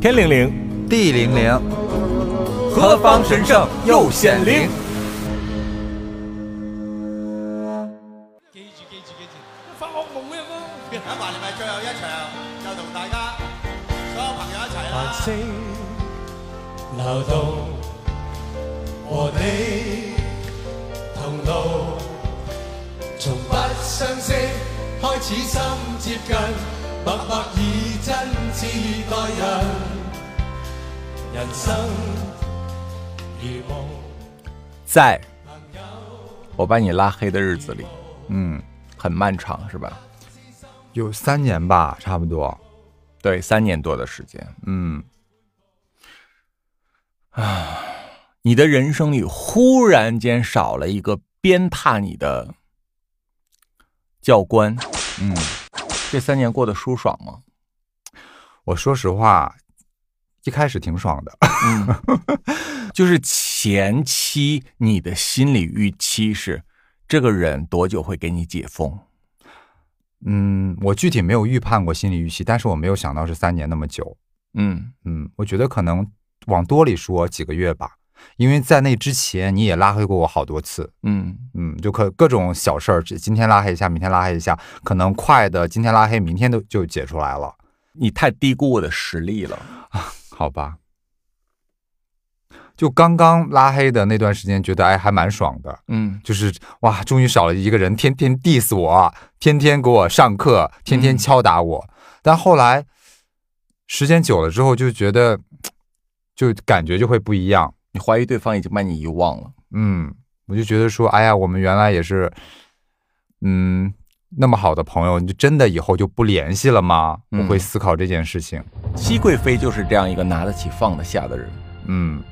天灵灵，地灵灵，何方神圣又显灵？記住記住記住，發惡夢嘅咯。咁埋嚟咪最後一場，就同大家所有朋友一齊啦。聲流動，和你同路，從不相識開始心接近，默默以真摯待人，人生如夢。在我把你拉黑的日子里，嗯，很漫长，是吧？有三年吧，差不多。对，三年多的时间。嗯，啊你的人生里忽然间少了一个鞭挞你的教官，嗯，这三年过得舒爽吗？我说实话，一开始挺爽的。就是前期你的心理预期是这个人多久会给你解封？嗯，我具体没有预判过心理预期，但是我没有想到是三年那么久。嗯嗯，我觉得可能往多里说几个月吧，因为在那之前你也拉黑过我好多次。嗯，嗯，就可各种小事儿，今天拉黑一下，明天拉黑一下，可能快的今天拉黑，明天都就解出来了，你太低估我的实力了。好吧？就刚刚拉黑的那段时间，觉得哎还蛮爽的，嗯就是哇，终于少了一个人天天 diss 我，天天给我上课，天天敲打我。但后来时间久了之后，就觉得就感觉就会不一样。你怀疑对方已经把你遗忘了。嗯，我就觉得说，哎呀，我们原来也是，嗯，那么好的朋友，你就真的以后就不联系了吗？嗯我会思考这件事情。熹贵妃就是这样一个拿得起放得下的人。嗯，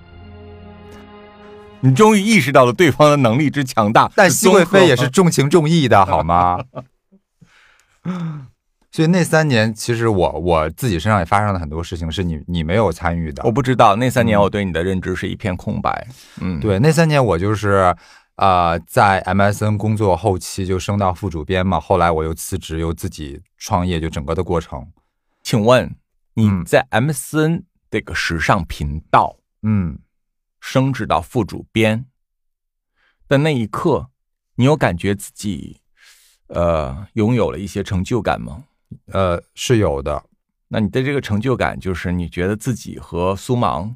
你终于意识到了对方的能力之强大，但熹贵妃也是重情重义的，好吗？所以那三年，其实我我自己身上也发生了很多事情，是你你没有参与的。我不知道那三年我对你的认知是一片空白。嗯，，对，那三年我就是呃，在 MSN 工作后期就升到副主编嘛，后来我又辞职，又自己创业，就整个的过程。请问你嗯在 MSN 这个时尚频道嗯，升职到副主编的那一刻，你有感觉自己呃拥有了一些成就感吗？呃，是有的。那你的这个成就感，就是你觉得自己和苏芒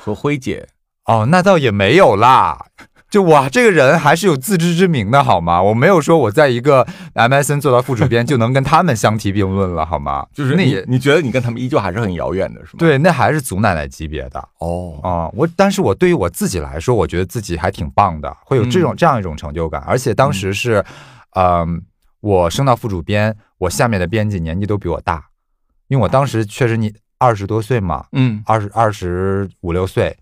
和辉姐，哦，那倒也没有啦。就我这个人还是有自知之明的，好吗？我没有说我在一个 MSN 做到副主编就能跟他们相提并论了，好吗？就是你那也你觉得你跟他们依旧还是很遥远的，是吗？，对，那还是祖奶奶级别的哦，啊、我但是我对于我自己来说，我觉得自己还挺棒的，会有这种、嗯这样一种成就感。而且当时是，嗯、我升到副主编，我下面的编辑年纪都比我大，因为我当时确实你二十多岁嘛，嗯二十二十五六岁，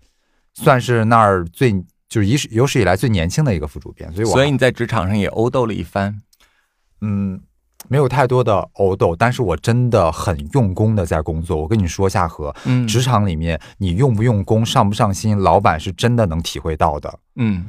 算是那儿最就是有史有史以来最年轻的一个副主编，所以我所以你在职场上也殴斗了一番。嗯没有太多的殴斗，但是我真的很用功的在工作。我跟你说，夏荷，嗯职场里面你用不用功、上不上心，老板是真的能体会到的。嗯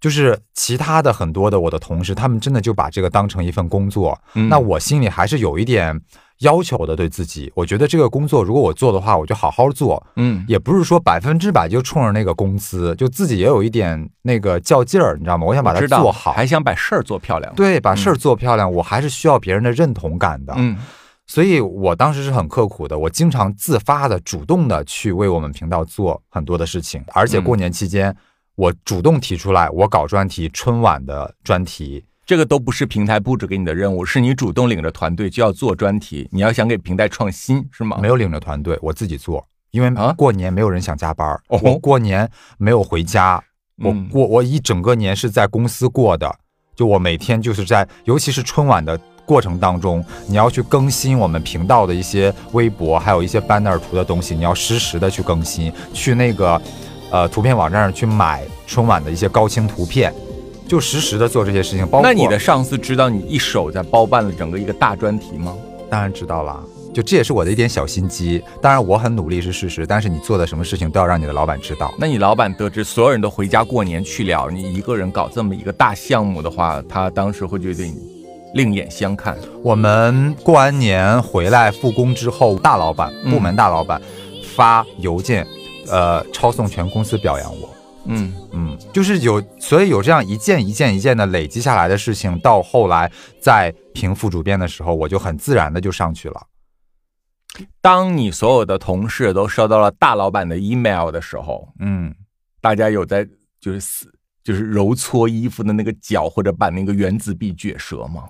就是其他的很多的我的同事，他们真的就把这个当成一份工作。嗯那我心里还是有一点要求的，对自己。我觉得这个工作如果我做的话，我就好好做。嗯也不是说百分之百就冲着那个工资，就自己也有一点那个较劲儿，你知道吗？我想把它做好，还想把事儿做漂亮。，对，把事儿做漂亮，我还是需要别人的认同感的。嗯所以我当时是很刻苦的，我经常自发的、主动的去为我们频道做很多的事情，而且过年期间，我主动提出来，我搞专题，春晚的专题。这个都不是平台布置给你的任务，是你主动领着团队就要做专题。你要想给平台创新是吗？没有领着团队，我自己做，因为啊过年没有人想加班我过年没有回家，我嗯过我一整个年是在公司过的，就我每天就是在，尤其是春晚的过程当中，你要去更新我们频道的一些微博，还有一些 banner 图的东西，你要实时的去更新，去那个呃图片网站上去买春晚的一些高清图片，就实时的做这些事情。包括那你的上司知道你一手在包办了整个一个大专题吗？当然知道了。就这也是我的一点小心机，当然我很努力是事实，但是你做的什么事情都要让你的老板知道。那你老板得知所有人都回家过年去了，你一个人搞这么一个大项目的话，他当时会觉得你另眼相看。我们过完年回来复工之后，大老板、嗯部门大老板发邮件，呃，抄送全公司表扬我。嗯嗯，就是有，所以有这样一件一件一件的累积下来的事情，到后来在评副主编的时候，我就很自然的就上去了。当你所有的同事都收到了大老板的 email 的时候，嗯，大家有在就是死就是揉搓衣服的那个脚，或者把那个原子笔撅折吗？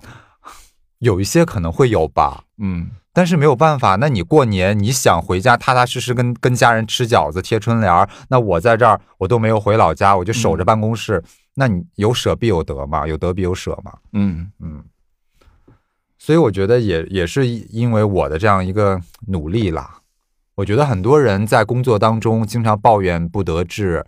有一些可能会有吧，嗯，但是没有办法。那你过年你想回家踏踏实实跟跟家人吃饺子、贴春联儿，那我在这儿我都没有回老家，我就守着办公室。那你有舍必有得嘛，有得必有舍嘛。嗯嗯，所以我觉得也也是因为我的这样一个努力啦。我觉得很多人在工作当中经常抱怨不得志，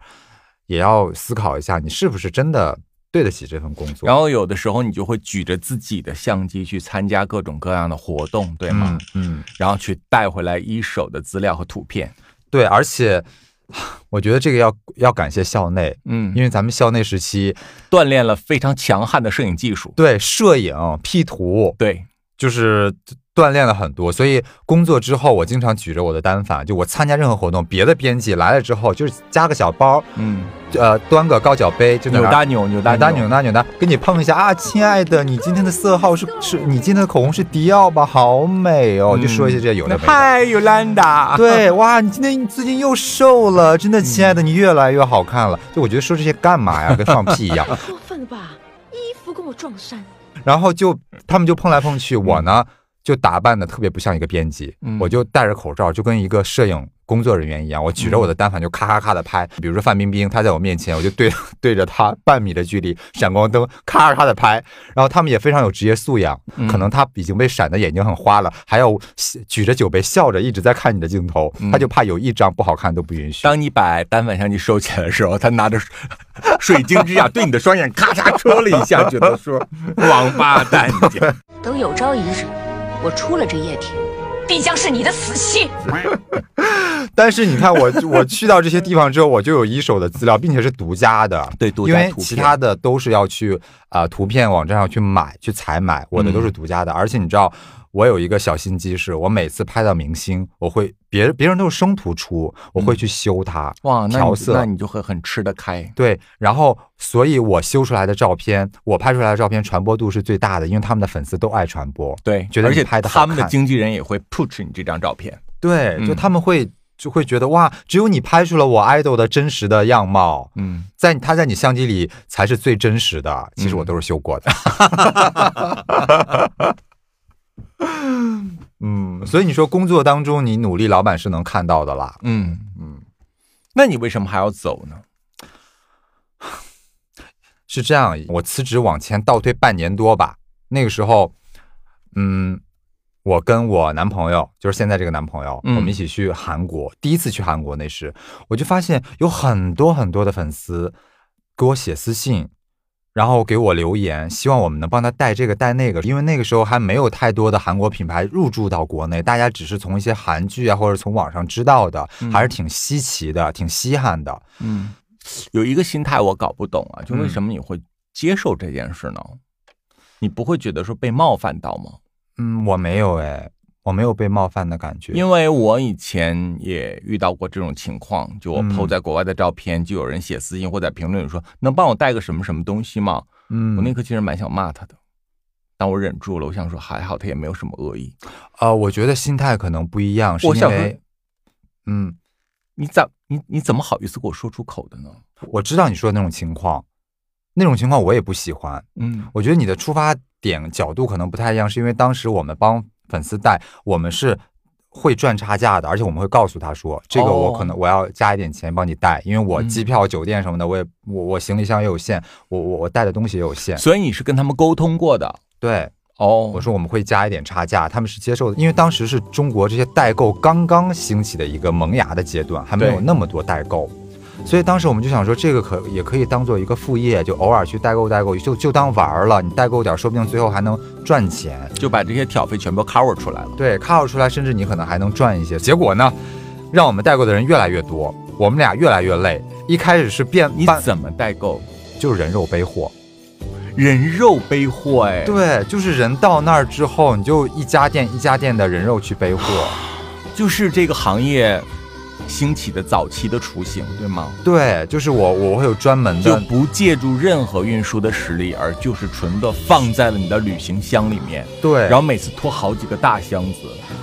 也要思考一下，你是不是真的对得起这份工作。然后有的时候你就会举着自己的相机去参加各种各样的活动，对吗？嗯？嗯，然后去带回来一手的资料和图片。对，而且我觉得这个要要感谢校内，嗯，因为咱们校内时期锻炼了非常强悍的摄影技术。对摄影、P 图，对，就是锻炼了很多，所以工作之后，我经常举着我的单反，就我参加任何活动，别的编辑来了之后，就是加个小包，嗯，呃，端个高脚杯，就扭大扭扭大扭搭扭搭扭搭，跟你碰一下啊，亲爱的，你今天的色号是是，你今天的口红是迪奥吧？好美哦，就说一些这些有的没的。嗨，尤兰达。对，哇，你今天你最近又瘦了，真的，亲爱的，你越来越好看了。就我觉得说这些干嘛呀？跟放屁一样。过分了吧？衣服跟我撞衫，然后就他们就碰来碰去，我呢就打扮的特别不像一个编辑，嗯我就戴着口罩，就跟一个摄影工作人员一样，我举着我的单反就咔咔咔的拍。比如说范冰冰，她在我面前，我就对 对着她半米的距离，闪光灯咔咔咔的拍。然后他们也非常有职业素养，嗯可能他已经被闪的眼睛很花了，还要举着酒杯笑着一直在看你的镜头，嗯他就怕有一张不好看都不允许。当你把单反相机收起来的时候，他拿着水晶之下对你的双眼咔嚓戳了一下，觉得说王八蛋你。等有朝一日我出了这液体，必将是你的死期。但是你看我，我去到这些地方之后，我就有一手的资料，并且是独家的。对独因为家图片其他的都是要去啊、呃图片网站上去买去采买，我的都是独家的。而且你知道，我有一个小心机是，我每次拍到明星，我会别别人都是生图出，我会去修它，哇，调色那你就会很吃得开。对，然后所以我修出来的照片，我拍出来的照片传播度是最大的，因为他们的粉丝都爱传播。对，觉得你而且拍的好他们的经纪人也会 push 你这张照片。对，就嗯他们会就会觉得哇，只有你拍出了我 idol 的真实的样貌。嗯，在他在你相机里才是最真实的，其实我都是修过的。嗯，所以你说工作当中你努力，老板是能看到的啦。嗯，嗯，那你为什么还要走呢？是这样，我辞职往前倒推半年多吧，那个时候，嗯，我跟我男朋友，就是现在这个男朋友，嗯我们一起去韩国，第一次去韩国那时，我就发现有很多很多的粉丝给我写私信，然后给我留言，希望我们能帮他带这个带那个，因为那个时候还没有太多的韩国品牌入驻到国内，大家只是从一些韩剧啊或者从网上知道的，还是挺稀奇的，挺稀罕的。嗯，有一个心态我搞不懂啊，就为嗯什么你会接受这件事呢？你不会觉得说被冒犯到吗？嗯，我没有哎，我没有被冒犯的感觉。因为我以前也遇到过这种情况，就我嗯 PO 在国外的照片，就有人写私信或在评论里说能帮我带个什么什么东西吗？嗯，我那刻其实蛮想骂他的，但我忍住了。我想说还好，他也没有什么恶意。呃，我觉得心态可能不一样，是因为，嗯，你咋你你怎么好意思给我说出口的呢？我知道你说的那种情况，那种情况我也不喜欢。嗯我觉得你的出发点角度可能不太一样，是因为当时我们帮粉丝带，我们是会赚差价的，而且我们会告诉他说，这个我可能我要加一点钱帮你带，因为我嗯。机票、酒店什么的，我也我我行李箱也有限，我我我带的东西也有限。所以你是跟他们沟通过的？对，哦？我说我们会加一点差价，他们是接受的，因为当时是中国这些代购刚刚兴起的一个萌芽的阶段，还没有那么多代购，所以当时我们就想说，这个可也可以当做一个副业，就偶尔去代购代购，就就当玩儿了。你代购点儿，说不定最后还能赚钱。就把这些挑费全部 cover 出来了。对，cover 出来，甚至你可能还能赚一些。结果呢，让我们代购的人越来越多，我们俩越来越累。一开始是变你怎么代购？就是人肉背货，人肉背货哎，对，就是人到那儿之后，你就一家店一家店的人肉去背货。就是这个行业兴起的早期的雏形，对吗？对，就是我我会有专门的，就不借助任何运输的实力，而就是纯的放在了你的旅行箱里面，对，然后每次拖好几个大箱子，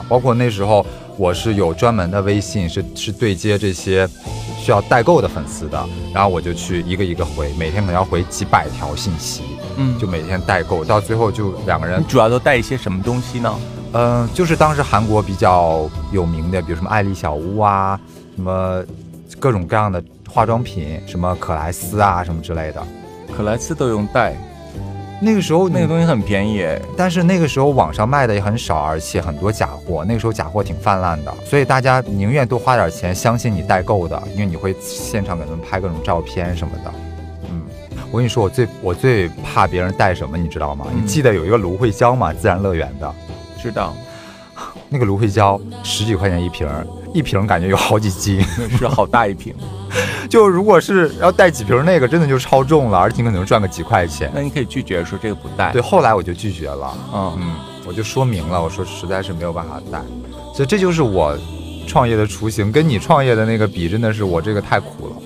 包括那时候我是有专门的微信，是是对接这些需要代购的粉丝的，然后我就去一个一个回，每天可能要回几百条信息，嗯就每天代购，到最后就两个人你，主要都带一些什么东西呢？嗯、就是当时韩国比较有名的，比如什么爱丽小屋啊，什么各种各样的化妆品，什么可莱丝啊什么之类的。可莱斯都用带，那个时候那个东西很便宜哎，但是那个时候网上卖的也很少，而且很多假货。那个时候假货挺泛滥的，所以大家宁愿多花点钱，相信你代购的，因为你会现场给他们拍各种照片什么的。嗯，我跟你说，我最我最怕别人带什么，你知道吗？嗯你记得有一个芦荟胶吗？自然乐园的知道那个芦荟胶十几块钱一瓶，一瓶感觉有好几斤。是好大一瓶，就如果是要带几瓶那个，真的就超重了，而且你可能赚个几块钱。那你可以拒绝说这个不带，对，，后来我就拒绝了。嗯，嗯，我就说明了，我说实在是没有办法带，所以这就是我创业的雏形，跟你创业的那个比，真的是我这个太苦了。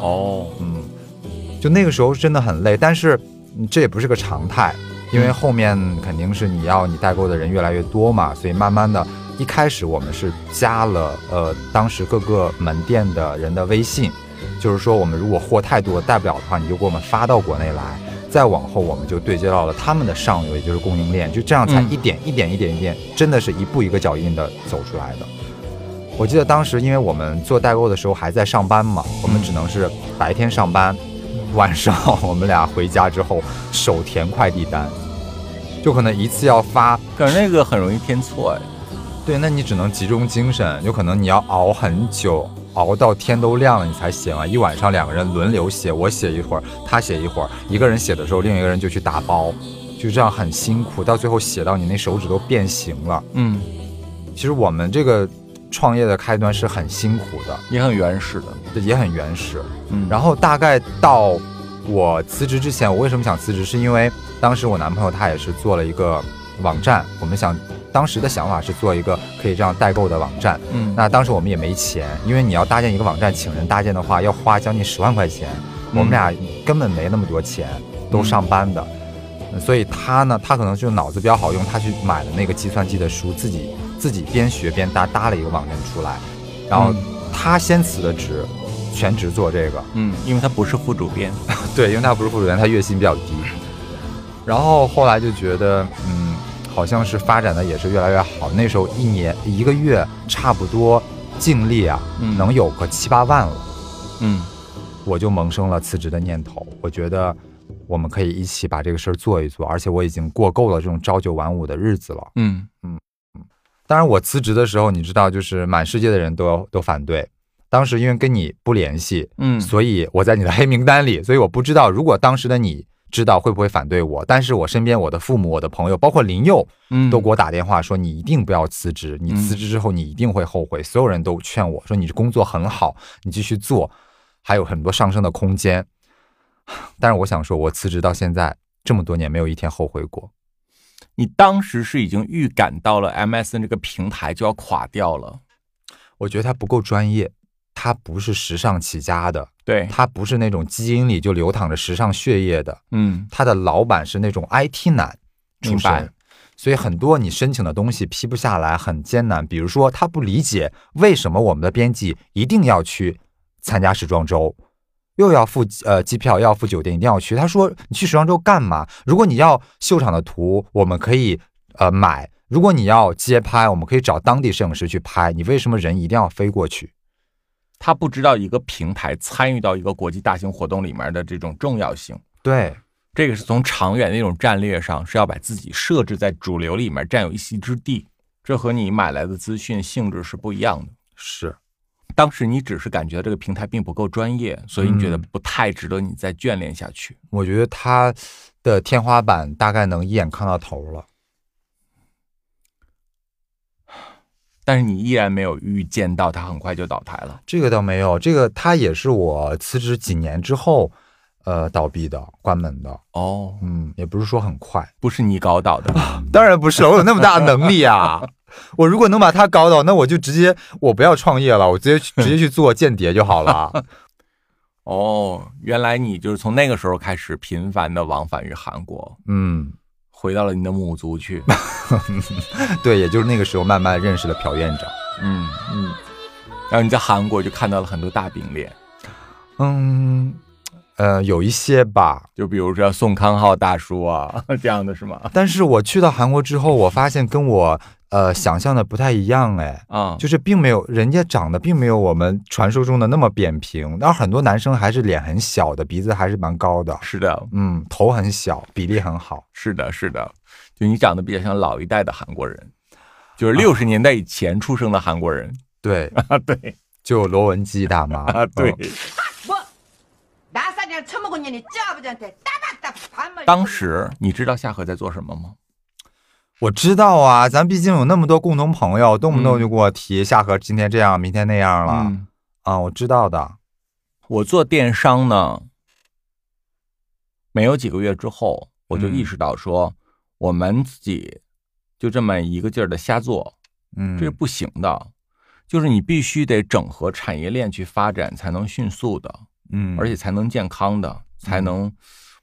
哦，嗯，就那个时候真的很累，但是嗯这也不是个常态，因为后面肯定是你要你代购的人越来越多嘛，所以慢慢的，一开始我们是加了呃当时各个门店的人的微信，就是说我们如果货太多带不了的话，你就给我们发到国内来。再往后，我们就对接到了他们的上游，也就是供应链，就这样才嗯一点一点一点一点，真的是一步一个脚印的走出来的。我记得当时，因为我们做代购的时候还在上班嘛，我们只能是白天上班，晚上我们俩回家之后手填快递单，就可能一次要发。可是那个很容易填错哎，对，那你只能集中精神，有可能你要熬很久，熬到天都亮了你才写完。一晚上两个人轮流写，我写一会儿，他写一会儿。一个人写的时候，另一个人就去打包，就这样很辛苦，到最后写到你那手指都变形了。嗯，其实我们这个创业的开端是很辛苦的。也很原始的，也很原始。嗯，然后大概到我辞职之前，我为什么想辞职？是因为当时我男朋友他也是做了一个网站，我们想当时的想法是做一个可以这样代购的网站。嗯，那当时我们也没钱，因为你要搭建一个网站，请人搭建的话要花将近十万块钱，我们俩根本没那么多钱，都上班的。所以他呢，他可能就脑子比较好用，他去买了那个计算机的书，自己自己边学边搭搭了一个网站出来，然后嗯他先辞的职，全职做这个。嗯，因为他不是副主编，对，因为他不是副主编，他月薪比较低。然后后来就觉得，嗯，好像是发展的也是越来越好。那时候一年一个月差不多净利啊，嗯能有个七八万了，嗯我就萌生了辞职的念头。我觉得我们可以一起把这个事儿做一做，而且我已经过够了这种朝九晚五的日子了。嗯嗯当然，我辞职的时候，你知道，就是满世界的人都 都反对。当时因为跟你不联系，嗯，所以我在你的黑名单里，所以我不知道如果当时的你知道会不会反对我。但是我身边我的父母、我的朋友，包括林佑，嗯都给我打电话说你一定不要辞职，你辞职之后你一定会后悔。所有人都劝我说你工作很好，你继续做，还有很多上升的空间。但是我想说，我辞职到现在这么多年，没有一天后悔过。你当时是已经预感到了 MSN 这个平台就要垮掉了，我觉得它不够专业，它不是时尚起家的，对，它不是那种基因里就流淌着时尚血液的。嗯它的老板是那种 IT 男出明白身，所以很多你申请的东西批不下来，很艰难。比如说，他不理解为什么我们的编辑一定要去参加时装周，又要付呃机票，又要付酒店，一定要去。他说：“你去时装周干嘛？如果你要秀场的图，我们可以呃买；如果你要街拍，我们可以找当地摄影师去拍。你为什么人一定要飞过去？”他不知道一个平台参与到一个国际大型活动里面的这种重要性。对，这个是从长远的一种战略上，是要把自己设置在主流里面，占有一席之地。这和你买来的资讯性质是不一样的。是。当时你只是感觉这个平台并不够专业，所以你觉得嗯不太值得你再眷恋下去。我觉得它的天花板大概能一眼看到头了。但是你依然没有预见到它很快就倒台了。这个倒没有，这个它也是我辞职几年之后，呃，倒闭的、关门的。哦，嗯，也不是说很快，不是你搞倒的，当然不是，我有那么大的能力啊。我如果能把他搞倒，那我就直接我不要创业了，我直接去直接去做间谍就好了。哦，原来你就是从那个时候开始频繁的往返于韩国，嗯，回到了你的母族去。对，也就是那个时候慢慢认识了朴院长。嗯嗯，然后你在韩国就看到了很多大饼脸，嗯，呃，有一些吧，就比如说宋康昊大叔啊 这样的是吗？但是我去到韩国之后，我发现跟我呃想象的不太一样，哎，啊，就是并没有人家长得并没有我们传说中的那么扁平，但很多男生还是脸很小的，鼻子还是蛮高的，是的，嗯，头很小，比例很好。是的，是的，就你长得比较像老一代的韩国人，就是六十年代以前出生的韩国人。对，啊，对。就罗文姬大妈。啊，对。嗯当时你知道夏荷在做什么吗？我知道啊，咱毕竟有那么多共同朋友，动不动就给我提夏荷今天这样，明天那样了、嗯，啊，我知道的。我做电商呢，没有几个月之后，我就意识到说，我们自己就这么一个劲儿的瞎做，嗯，这是不行的。就是你必须得整合产业链去发展，才能迅速的，嗯，而且才能健康的，才能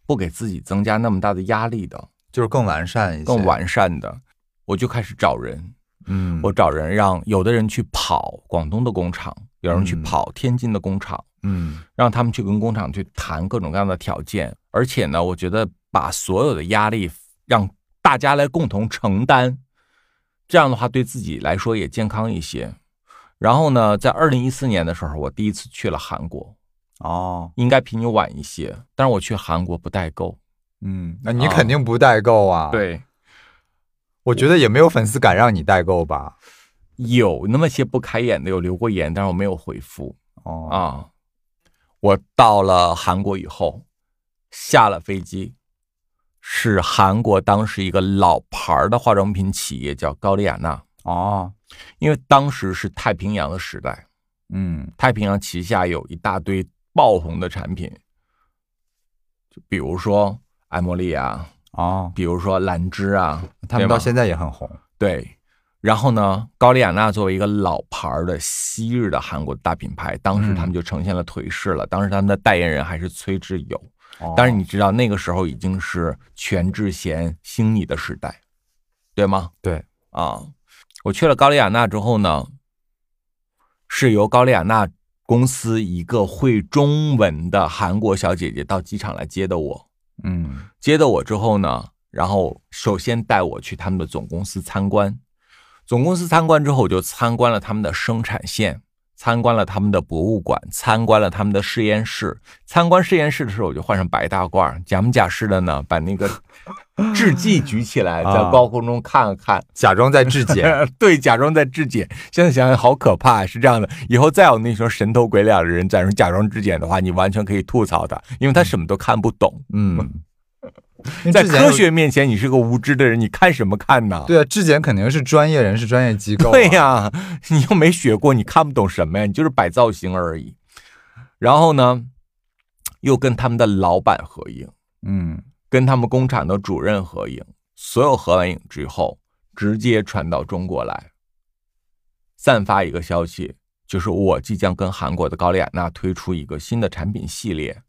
不给自己增加那么大的压力的，就是更完善一些，更。完善的。我就开始找人，嗯，我找人让有的人去跑广东的工厂，有人去嗯跑天津的工厂，嗯让他们去跟工厂去谈各种各样的条件，而且呢，我觉得把所有的压力让大家来共同承担，这样的话对自己来说也健康一些。然后呢，在二零一四年的时候，我第一次去了韩国，哦，应该比你晚一些，但是我去韩国不代购。嗯，那你肯定不代购啊？，对，我觉得也没有粉丝敢让你代购吧？有那么些不开眼的，有留过言，但是我没有回复。哦，啊，我到了韩国以后，下了飞机，是韩国当时一个老牌儿的化妆品企业叫高丽雅娜，哦，因为当时是太平洋的时代，嗯。太平洋旗下有一大堆爆红的产品，就比如说爱茉莉啊，哦，比如说兰芝啊，他们到现在也很红。对，然后呢，高丽雅娜作为一个老牌儿的昔日的韩国大品牌，当时他们就呈现了颓势了。当时他们的代言人还是崔智友，哦但是你知道那个时候已经是全智贤兴你的时代，对吗？对，啊，我去了高丽雅娜之后呢，是由高丽雅娜公司一个会中文的韩国小姐姐到机场来接的我。嗯接的我之后呢，然后首先带我去他们的总公司参观。总公司参观之后，我就参观了他们的生产线，参观了他们的博物馆，参观了他们的实验室。参观实验室的时候，我就换上白大褂，假模假式的呢，把那个制剂举起来，在啊高空中看了看，假装在质检。对，假装在质检。现在想想好可怕，是这样的。以后再有那种神头鬼脸的人在那假装质检的话，你完全可以吐槽他，因为他什么都看不懂。嗯，在科学面前，你是个无知的人，你看什么看呢？对啊，质检肯定是专业人士、专业机构、啊。对呀、你又没学过，你看不懂什么呀？你就是摆造型而已。然后呢，又跟他们的老板合影，嗯跟他们工厂的主任合影，所有合完影之后，直接传到中国来，散发一个消息，就是我即将跟韩国的高丽雅娜推出一个新的产品系列，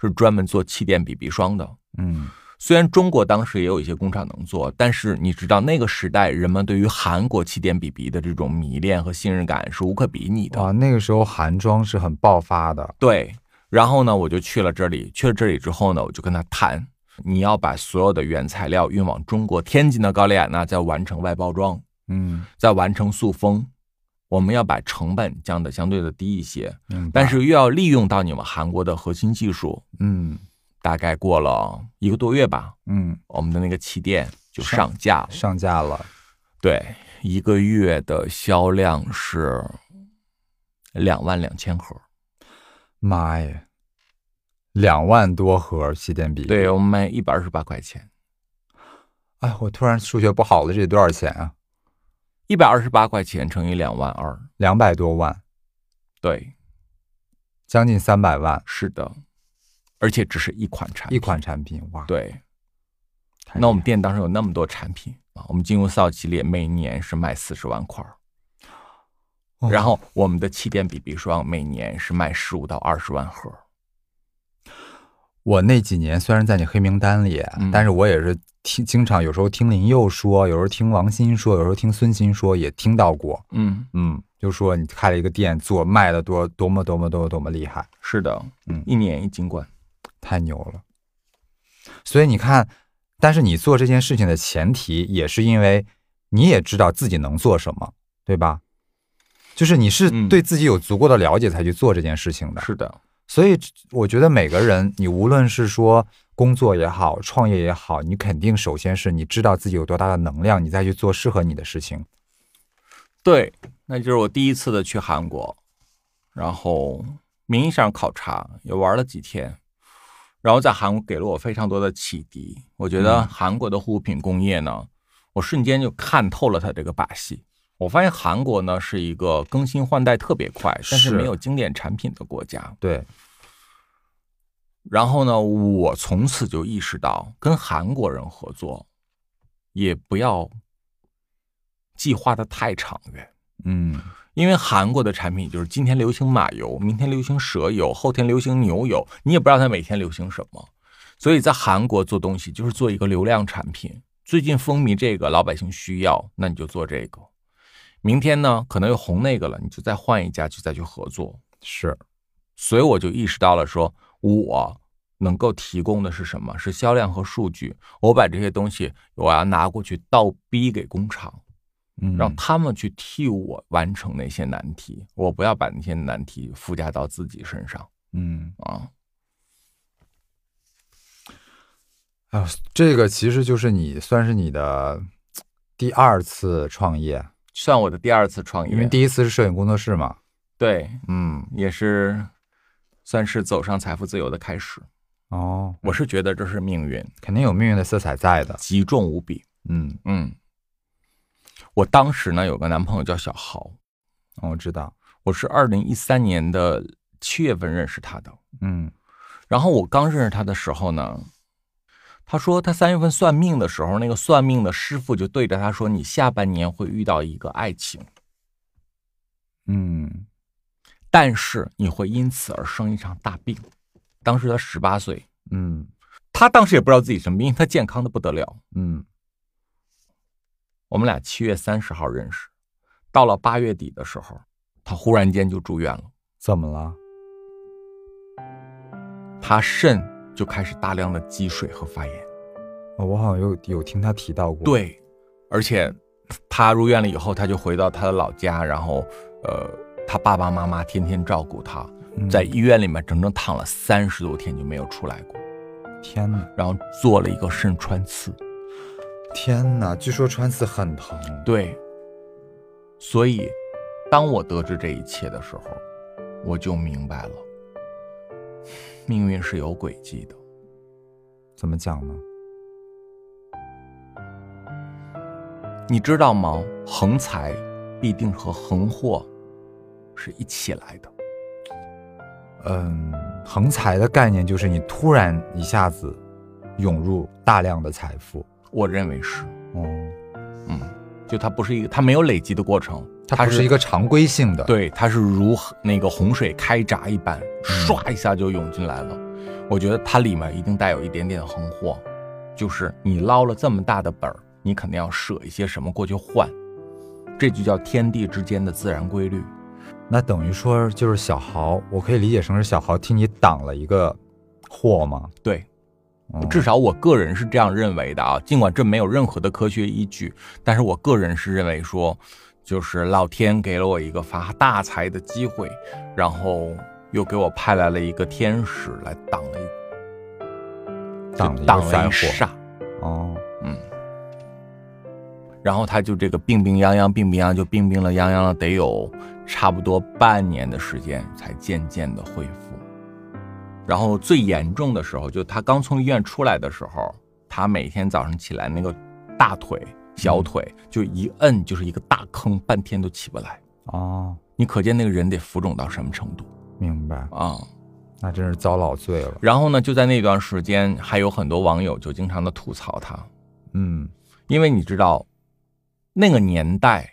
是专门做气垫 BB 霜的。嗯虽然中国当时也有一些工厂能做，但是你知道那个时代人们对于韩国气垫 BB 的这种迷恋和信任感是无可比拟的。啊，那个时候韩妆是很爆发的。对，然后呢，我就去了这里，去了这里之后呢，我就跟他谈，你要把所有的原材料运往中国天津的高丽亚娜，再完成外包装，嗯，再完成塑封，我们要把成本降的相对的低一些，嗯但是又要利用到你们韩国的核心技术。嗯大概过了一个多月吧，嗯，我们的那个气垫就上架了。上架了。对，一个月的销量是两万两千盒。妈呀，两万多盒气垫笔。对，我们卖一百二十八块钱，哎，我突然数学不好了，这得多少钱啊？一百二十八块钱乘以两万二，两百多万，对，将近三百万，是的，而且只是一款产品，一款产品，哇！对。那我们店当时有那么多产品，啊，我们金庸四号系列每年是卖四十万块然后我们的气垫 BB 霜每年是卖十五到二十万盒。我那几年虽然在你黑名单里，嗯但是我也是听经常有时候听林佑说，有时候听王鑫说，有时候听孙鑫说，也听到过。嗯，嗯，就说你开了一个店，做卖的多多么多么多么多么厉害，是的，嗯一年一金冠。太牛了。所以你看，但是你做这件事情的前提也是因为你也知道自己能做什么，对吧？就是你是嗯对自己有足够的了解才去做这件事情的。是的，所以我觉得每个人，你无论是说工作也好，创业也好，你肯定首先是你知道自己有多大的能量，你再去做适合你的事情。对，那就是我第一次的去韩国，然后名义上考察，也玩了几天，然后在韩国给了我非常多的启迪。我觉得韩国的护肤品工业呢，我瞬间就看透了它这个把戏。我发现韩国呢是一个更新换代特别快，但是是没有经典产品的国家。对，然后呢，我从此就意识到，跟韩国人合作，也不要计划的太长远。嗯，因为韩国的产品就是今天流行马油，明天流行蛇油，后天流行牛油，你也不知道它每天流行什么。所以在韩国做东西就是做一个流量产品。最近风靡这个，老百姓需要，那你就做这个。明天呢，可能又红那个了，你就再换一家，就再去合作。是，所以我就意识到了说，我能够提供的是什么？是销量和数据。我把这些东西，我要拿过去倒逼给工厂。嗯，让他们去替我完成那些难题，我不要把那些难题附加到自己身上嗯，啊。哎呦，这个其实就是你算是你的第二次创业，算我的第二次创业，因为第一次是摄影工作室嘛。对嗯，也是算是走上财富自由的开始。哦，我是觉得这是命运肯定有命运的色彩在的。极重无比。嗯，嗯，我当时呢有个男朋友叫小豪，哦我知道。我是二零一三年的七月份认识他的。嗯然后我刚认识他的时候呢，他说他三月份算命的时候，那个算命的师傅就对着他说：“你下半年会遇到一个爱情，嗯但是你会因此而生一场大病。”当时他十八岁，嗯他当时也不知道自己什么病，因为他健康的不得了。嗯我们俩七月三十号认识，到了八月底的时候，他忽然间就住院了，怎么了？他肾就开始大量的积水和发炎。哦我好像有有听他提到过。，对，而且他入院了以后，他就回到他的老家，然后呃，他爸爸妈妈天天照顾他，嗯在医院里面整整躺了三十多天就没有出来过，天哪，然后做了一个肾穿刺。天哪！据说穿刺很疼。对，所以当我得知这一切的时候，我就明白了，命运是有轨迹的。怎么讲呢？你知道吗？横财必定和横祸是一起来的。嗯，横财的概念就是你突然一下子涌入大量的财富。我认为是，哦，嗯，就它不是一个，它没有累积的过程，它不是一个常规性的。，对，它是如那个洪水开闸一般，唰一下就涌进来了。我觉得它里面一定带有一点点横祸，就是你捞了这么大的本儿，你肯定要舍一些什么过去换，这就叫天地之间的自然规律。那等于说就是小豪，我可以理解成是小豪替你挡了一个祸吗？对，哦至少我个人是这样认为的啊，尽管这没有任何的科学依据，但是我个人是认为说，就是老天给了我一个发大财的机会，然后又给我派来了一个天使来挡了一挡挡了个灾祸。一煞，哦，嗯，然后他就这个病病殃殃，病病殃就病病了殃殃了，得有差不多半年的时间才渐渐的恢复。然后最严重的时候，就他刚从医院出来的时候，他每天早上起来那个大腿、小腿就一摁就是一个大坑，半天都起不来。哦，你可见那个人得浮肿到什么程度明白，啊？那真是遭老罪了。然后呢，就在那段时间，还有很多网友就经常的吐槽他，嗯因为你知道，那个年代，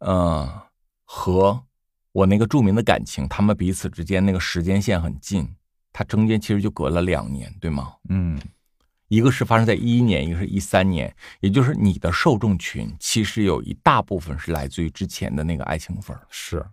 呃，和我那个著名的感情，他们彼此之间那个时间线很近，它中间其实就隔了两年，对吗？嗯，一个是发生在一一年，一个是一三年，也就是你的受众群其实有一大部分是来自于之前的那个爱情粉儿。是，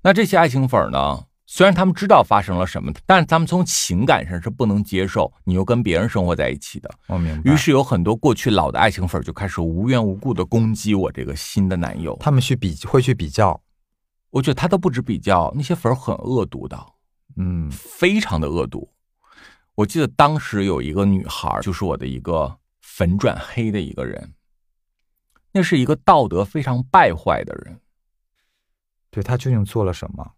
那这些爱情粉儿呢，虽然他们知道发生了什么，但是他们从情感上是不能接受你又跟别人生活在一起的。我明白。于是有很多过去老的爱情粉就开始无缘无故的攻击我这个新的男友。他们去比会去比较，我觉得他都不止比较，那些粉儿很恶毒的，嗯非常的恶毒。我记得当时有一个女孩，就是我的一个粉转黑的一个人，那是一个道德非常败坏的人。对他究竟做了什么？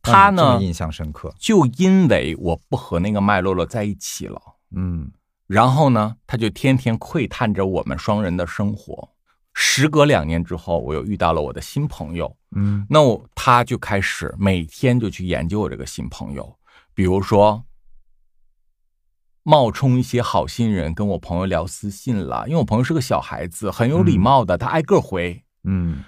他呢印象深刻。就因为我不和那个麦洛洛在一起了，嗯然后呢，他就天天窥探着我们双人的生活。时隔两年之后，我又遇到了我的新朋友，嗯那我他就开始每天就去研究我这个新朋友，比如说冒充一些好心人跟我朋友聊私信了，因为我朋友是个小孩子，很有礼貌的，他挨个回。嗯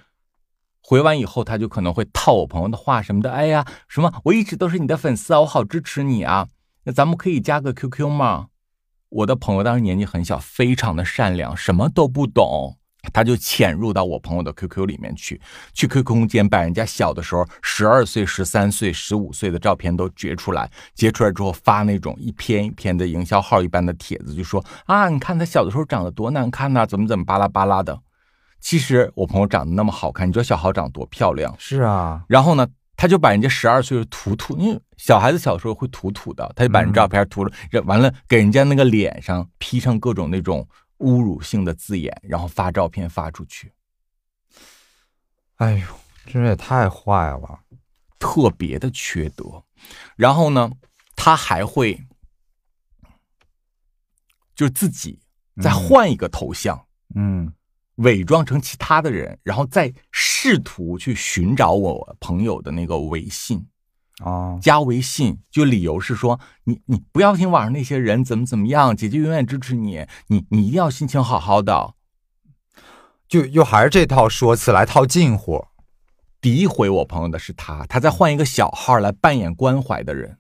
回完以后，他就可能会套我朋友的话什么的。哎呀，什么我一直都是你的粉丝啊，我好支持你啊。那咱们可以加个 QQ 吗？我的朋友当时年纪很小，非常的善良，什么都不懂，他就潜入到我朋友的 QQ 里面去，去 QQ 空间把人家小的时候十二岁、十三岁、十五岁的照片都截出来，截出来之后发那种一篇一篇的营销号一般的帖子，就说啊，你看他小的时候长得多难看呐、怎么怎么巴拉巴拉的。其实我朋友长得那么好看，你知道小豪长得多漂亮？是啊，然后呢，他就把人家十二岁的涂涂，因为小孩子小时候会涂涂的，他就把人照片涂了，这完了给人家那个脸上 P 上各种那种侮辱性的字眼，然后发照片发出去，哎呦，这人也太坏了。特别的缺德。然后呢，他还会就是自己再换一个头像。嗯伪装成其他的人，然后再试图去寻找我朋友的那个微信，啊，加微信，就理由是说你你不要听网上那些人怎么怎么样，姐姐永远支持你，你你一定要心情好好的。就又还是这套说辞来套近乎。诋毁我朋友的是他，他在换一个小号来扮演关怀的人，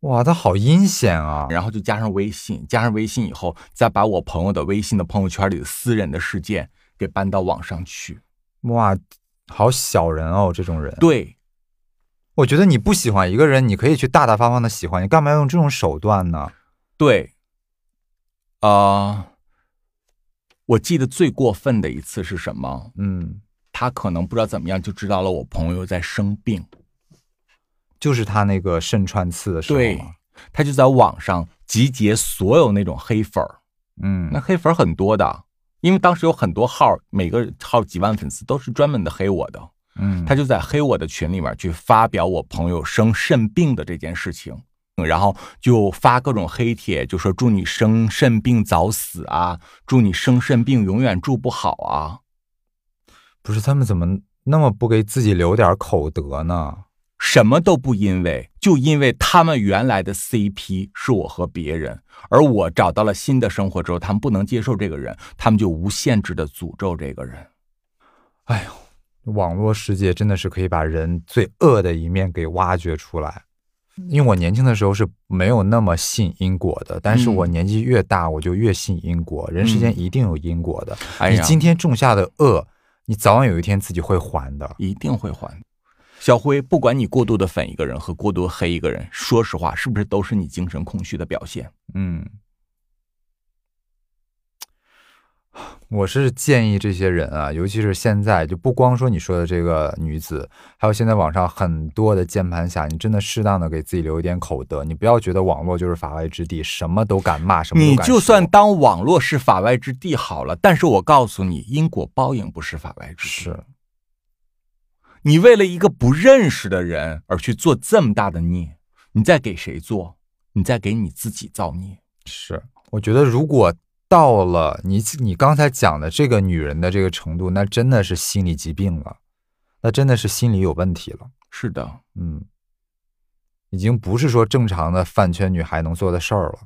哇，他好阴险啊！然后就加上微信，加上微信以后，再把我朋友的微信的朋友圈里的私人的事件给搬到网上去。哇，好小人哦，这种人。对，我觉得你不喜欢一个人，你可以去大大方方的喜欢，你干嘛要用这种手段呢？对，啊、我记得最过分的一次是什么？嗯，他可能不知道怎么样就知道了我朋友在生病，就是他那个肾穿刺的时候对。他就在网上集结所有那种黑粉儿，嗯那黑粉很多的，因为当时有很多号，每个号几万粉丝都是专门的黑我的，嗯，他就在黑我的群里面去发表我朋友生肾病的这件事情，嗯然后就发各种黑帖，就说祝你生肾病早死啊，祝你生肾病永远住不好啊。不是他们怎么那么不给自己留点口德呢？什么都不因为，就因为他们原来的 CP 是我和别人，而我找到了新的生活之后，他们不能接受这个人，他们就无限制的诅咒这个人。哎呦，网络世界真的是可以把人最恶的一面给挖掘出来。因为我年轻的时候是没有那么信因果的，但是嗯我年纪越大，我就越信因果。人世间一定有因果的，你今天种下的恶，你早晚有一天自己会还的。一定会还。小辉，不管你过度的粉一个人和过度黑一个人，说实话，是不是都是你精神空虚的表现？嗯，我是建议这些人啊，尤其是现在，就不光说你说的这个女子，还有现在网上很多的键盘侠，你真的适当的给自己留一点口德，你不要觉得网络就是法外之地，什么都敢骂，什么都敢你就算当网络是法外之地好了，但是我告诉你，因果报应不是法外之地。是你为了一个不认识的人而去做这么大的孽，你在给谁做？你在给你自己造孽。是，我觉得如果到了你你刚才讲的这个女人的这个程度，那真的是心理疾病了，那真的是心理有问题了。是的，嗯，已经不是说正常的饭圈女孩能做的事儿了。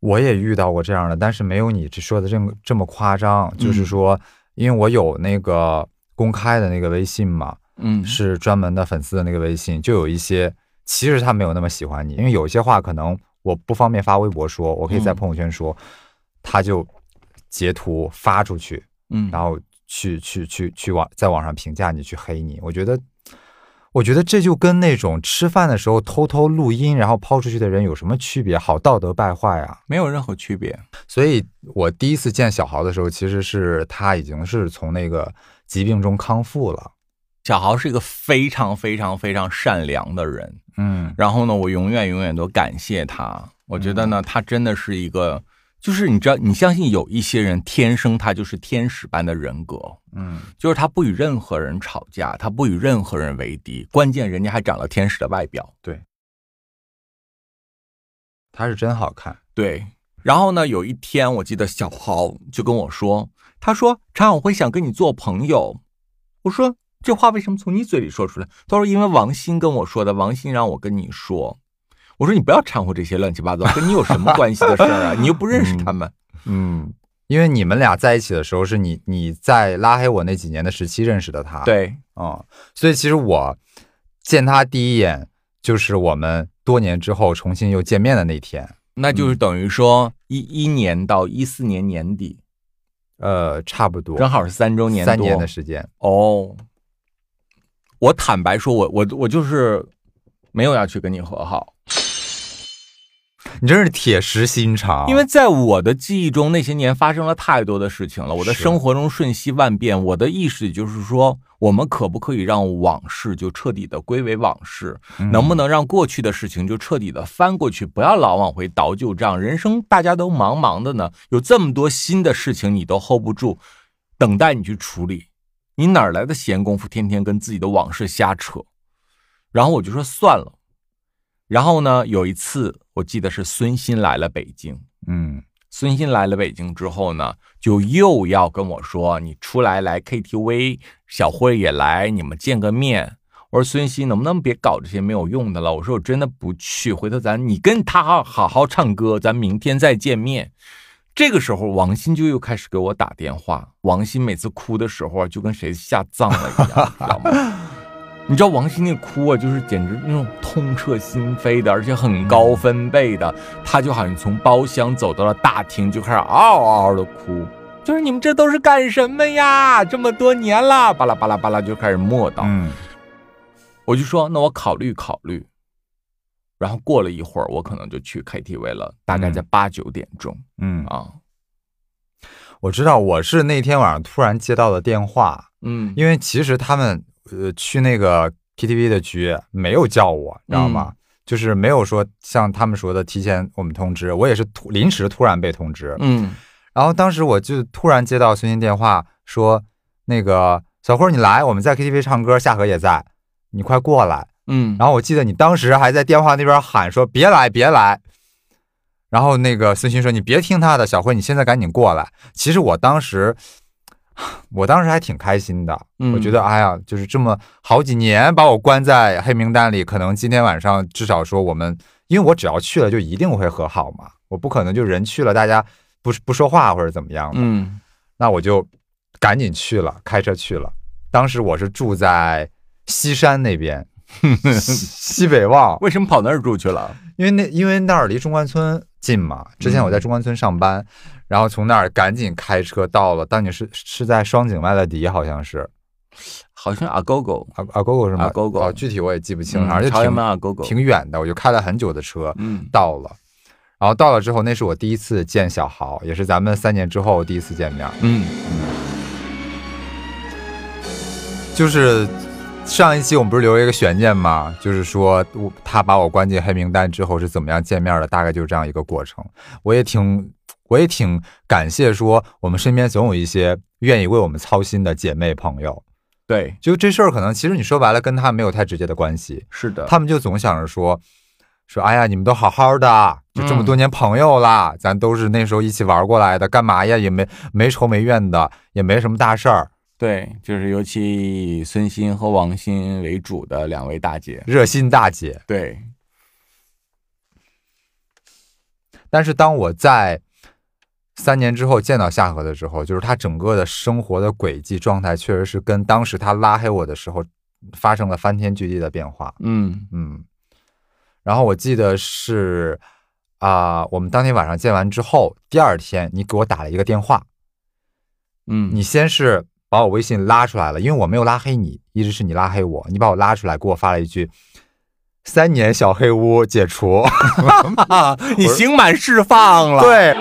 我也遇到过这样的，但是没有你这说的这么这么夸张。就是说，因为我有那个公开的那个微信嘛，嗯是专门的粉丝的那个微信，就有一些其实他没有那么喜欢你，因为有一些话可能我不方便发微博说，我可以在嗯朋友圈说，他就截图发出去，嗯，然后去去去去网在网上评价你，去黑你。我觉得，我觉得这就跟那种吃饭的时候偷偷录音然后抛出去的人有什么区别？好道德败坏啊！没有任何区别。所以我第一次见小豪的时候，其实是他已经是从那个疾病中康复了。小豪是一个非常非常非常善良的人，嗯然后呢，我永远永远都感谢他。我觉得呢，他真的是一个，就是你知道，你相信有一些人天生他就是天使般的人格，嗯就是他不与任何人吵架，他不与任何人为敌，关键人家还长了天使的外表。对他是真好看。对，然后呢，有一天我记得小豪就跟我说，他说常我会想跟你做朋友。我说这话为什么从你嘴里说出来？他说因为王鑫跟我说的，王鑫让我跟你说。我说你不要掺和这些乱七八糟，跟你有什么关系的事儿啊？你又不认识他们。嗯，因为你们俩在一起的时候是你你在拉黑我那几年的时期认识的他。，对，嗯，所以其实我见他第一眼就是我们多年之后重新又见面的那天。那就是等于说一一年到一四年年底，呃，差不多正好是三周年，三年的时间。哦。我坦白说，我我我就是没有要去跟你和好。你真是铁石心肠，因为在我的记忆中，那些年发生了太多的事情了，我的生活中瞬息万变。我的意识也就是说，我们可不可以让往事就彻底的归为往事？嗯能不能让过去的事情就彻底的翻过去，不要老往回倒旧账？人生大家都忙忙的呢，有这么多新的事情你都 hold 不住，等待你去处理，你哪来的闲工夫天天跟自己的往事瞎扯？然后我就说算了。然后呢，有一次我记得是孙鑫来了北京，嗯孙鑫来了北京之后呢，就又要跟我说你出来来 KTV，小慧也来，你们见个面。我说孙鑫能不能别搞这些没有用的了？我说我真的不去，回头咱你跟他好好好唱歌，咱明天再见面。这个时候，王鑫就又开始给我打电话。王鑫每次哭的时候啊，就跟谁下葬了一样，你知道吗？你知道王鑫那哭啊，就是简直那种痛彻心扉的，而且很高分贝的。他就好像从包厢走到了大厅，就开始嗷嗷的哭，就是你们这都是干什么呀？这么多年了，巴拉巴拉巴拉就开始磨叨。嗯我就说那我考虑考虑。然后过了一会儿，我可能就去 KTV 了，大概在八九点钟嗯，啊。我知道，我是那天晚上突然接到的电话，嗯，因为其实他们呃去那个 KTV 的局没有叫我，你知道吗？就是没有说像他们说的提前我们通知，我也是突临时突然被通知。嗯然后当时我就突然接到孙鑫电话说，那个小辉儿你来，我们在 KTV 唱歌，夏荷也在，你快过来。嗯，然后我记得你当时还在电话那边喊说别来别来，然后那个孙鑫说你别听他的，小辉你现在赶紧过来。其实我当时，我当时还挺开心的，嗯。我觉得哎呀，就是这么好几年把我关在黑名单里，可能今天晚上至少说我们，因为我只要去了就一定会和好嘛，我不可能就人去了大家不不说话或者怎么样的，嗯。那我就赶紧去了，开车去了。当时我是住在西山那边，西 西北旺，为什么跑那儿住去了？因为那因为那儿离中关村近嘛。之前我在中关村上班，然后从那儿赶紧开车到了，当你是是在双井麦乐迪，好像是好像阿狗狗，阿阿狗狗是吗？阿狗狗哦，具体我也记不清，嗯反正就朝阳挺门阿狗狗，挺远的，我就开了很久的车嗯到了。然后到了之后，那是我第一次见小豪，也是咱们三年之后第一次见面。嗯嗯就是上一期我们不是留了一个悬念吗？就是说我他把我关进黑名单之后是怎么样见面的，大概就是这样一个过程。我也挺我也挺感谢说我们身边总有一些愿意为我们操心的姐妹朋友。对，就这事儿可能其实你说白了跟他没有太直接的关系，是的，他们就总想着说。说，哎呀，你们都好好的，就这么多年朋友啦，咱都是那时候一起玩过来的，干嘛呀？也没没仇没怨的，也没什么大事儿，对，就是尤其以孙欣和王鑫为主的两位大姐，热心大姐。对，但是当我在三年之后见到夏荷的时候，就是她整个的生活的轨迹状态，确实是跟当时她拉黑我的时候发生了翻天覆地的变化。嗯。嗯，然后我记得是啊、我们当天晚上见完之后，第二天你给我打了一个电话，嗯，你先是把我微信拉出来了，因为我没有拉黑你，一直是你拉黑我，你把我拉出来，给我发了一句“三年小黑屋解除啊，你刑满释放”，了。，对。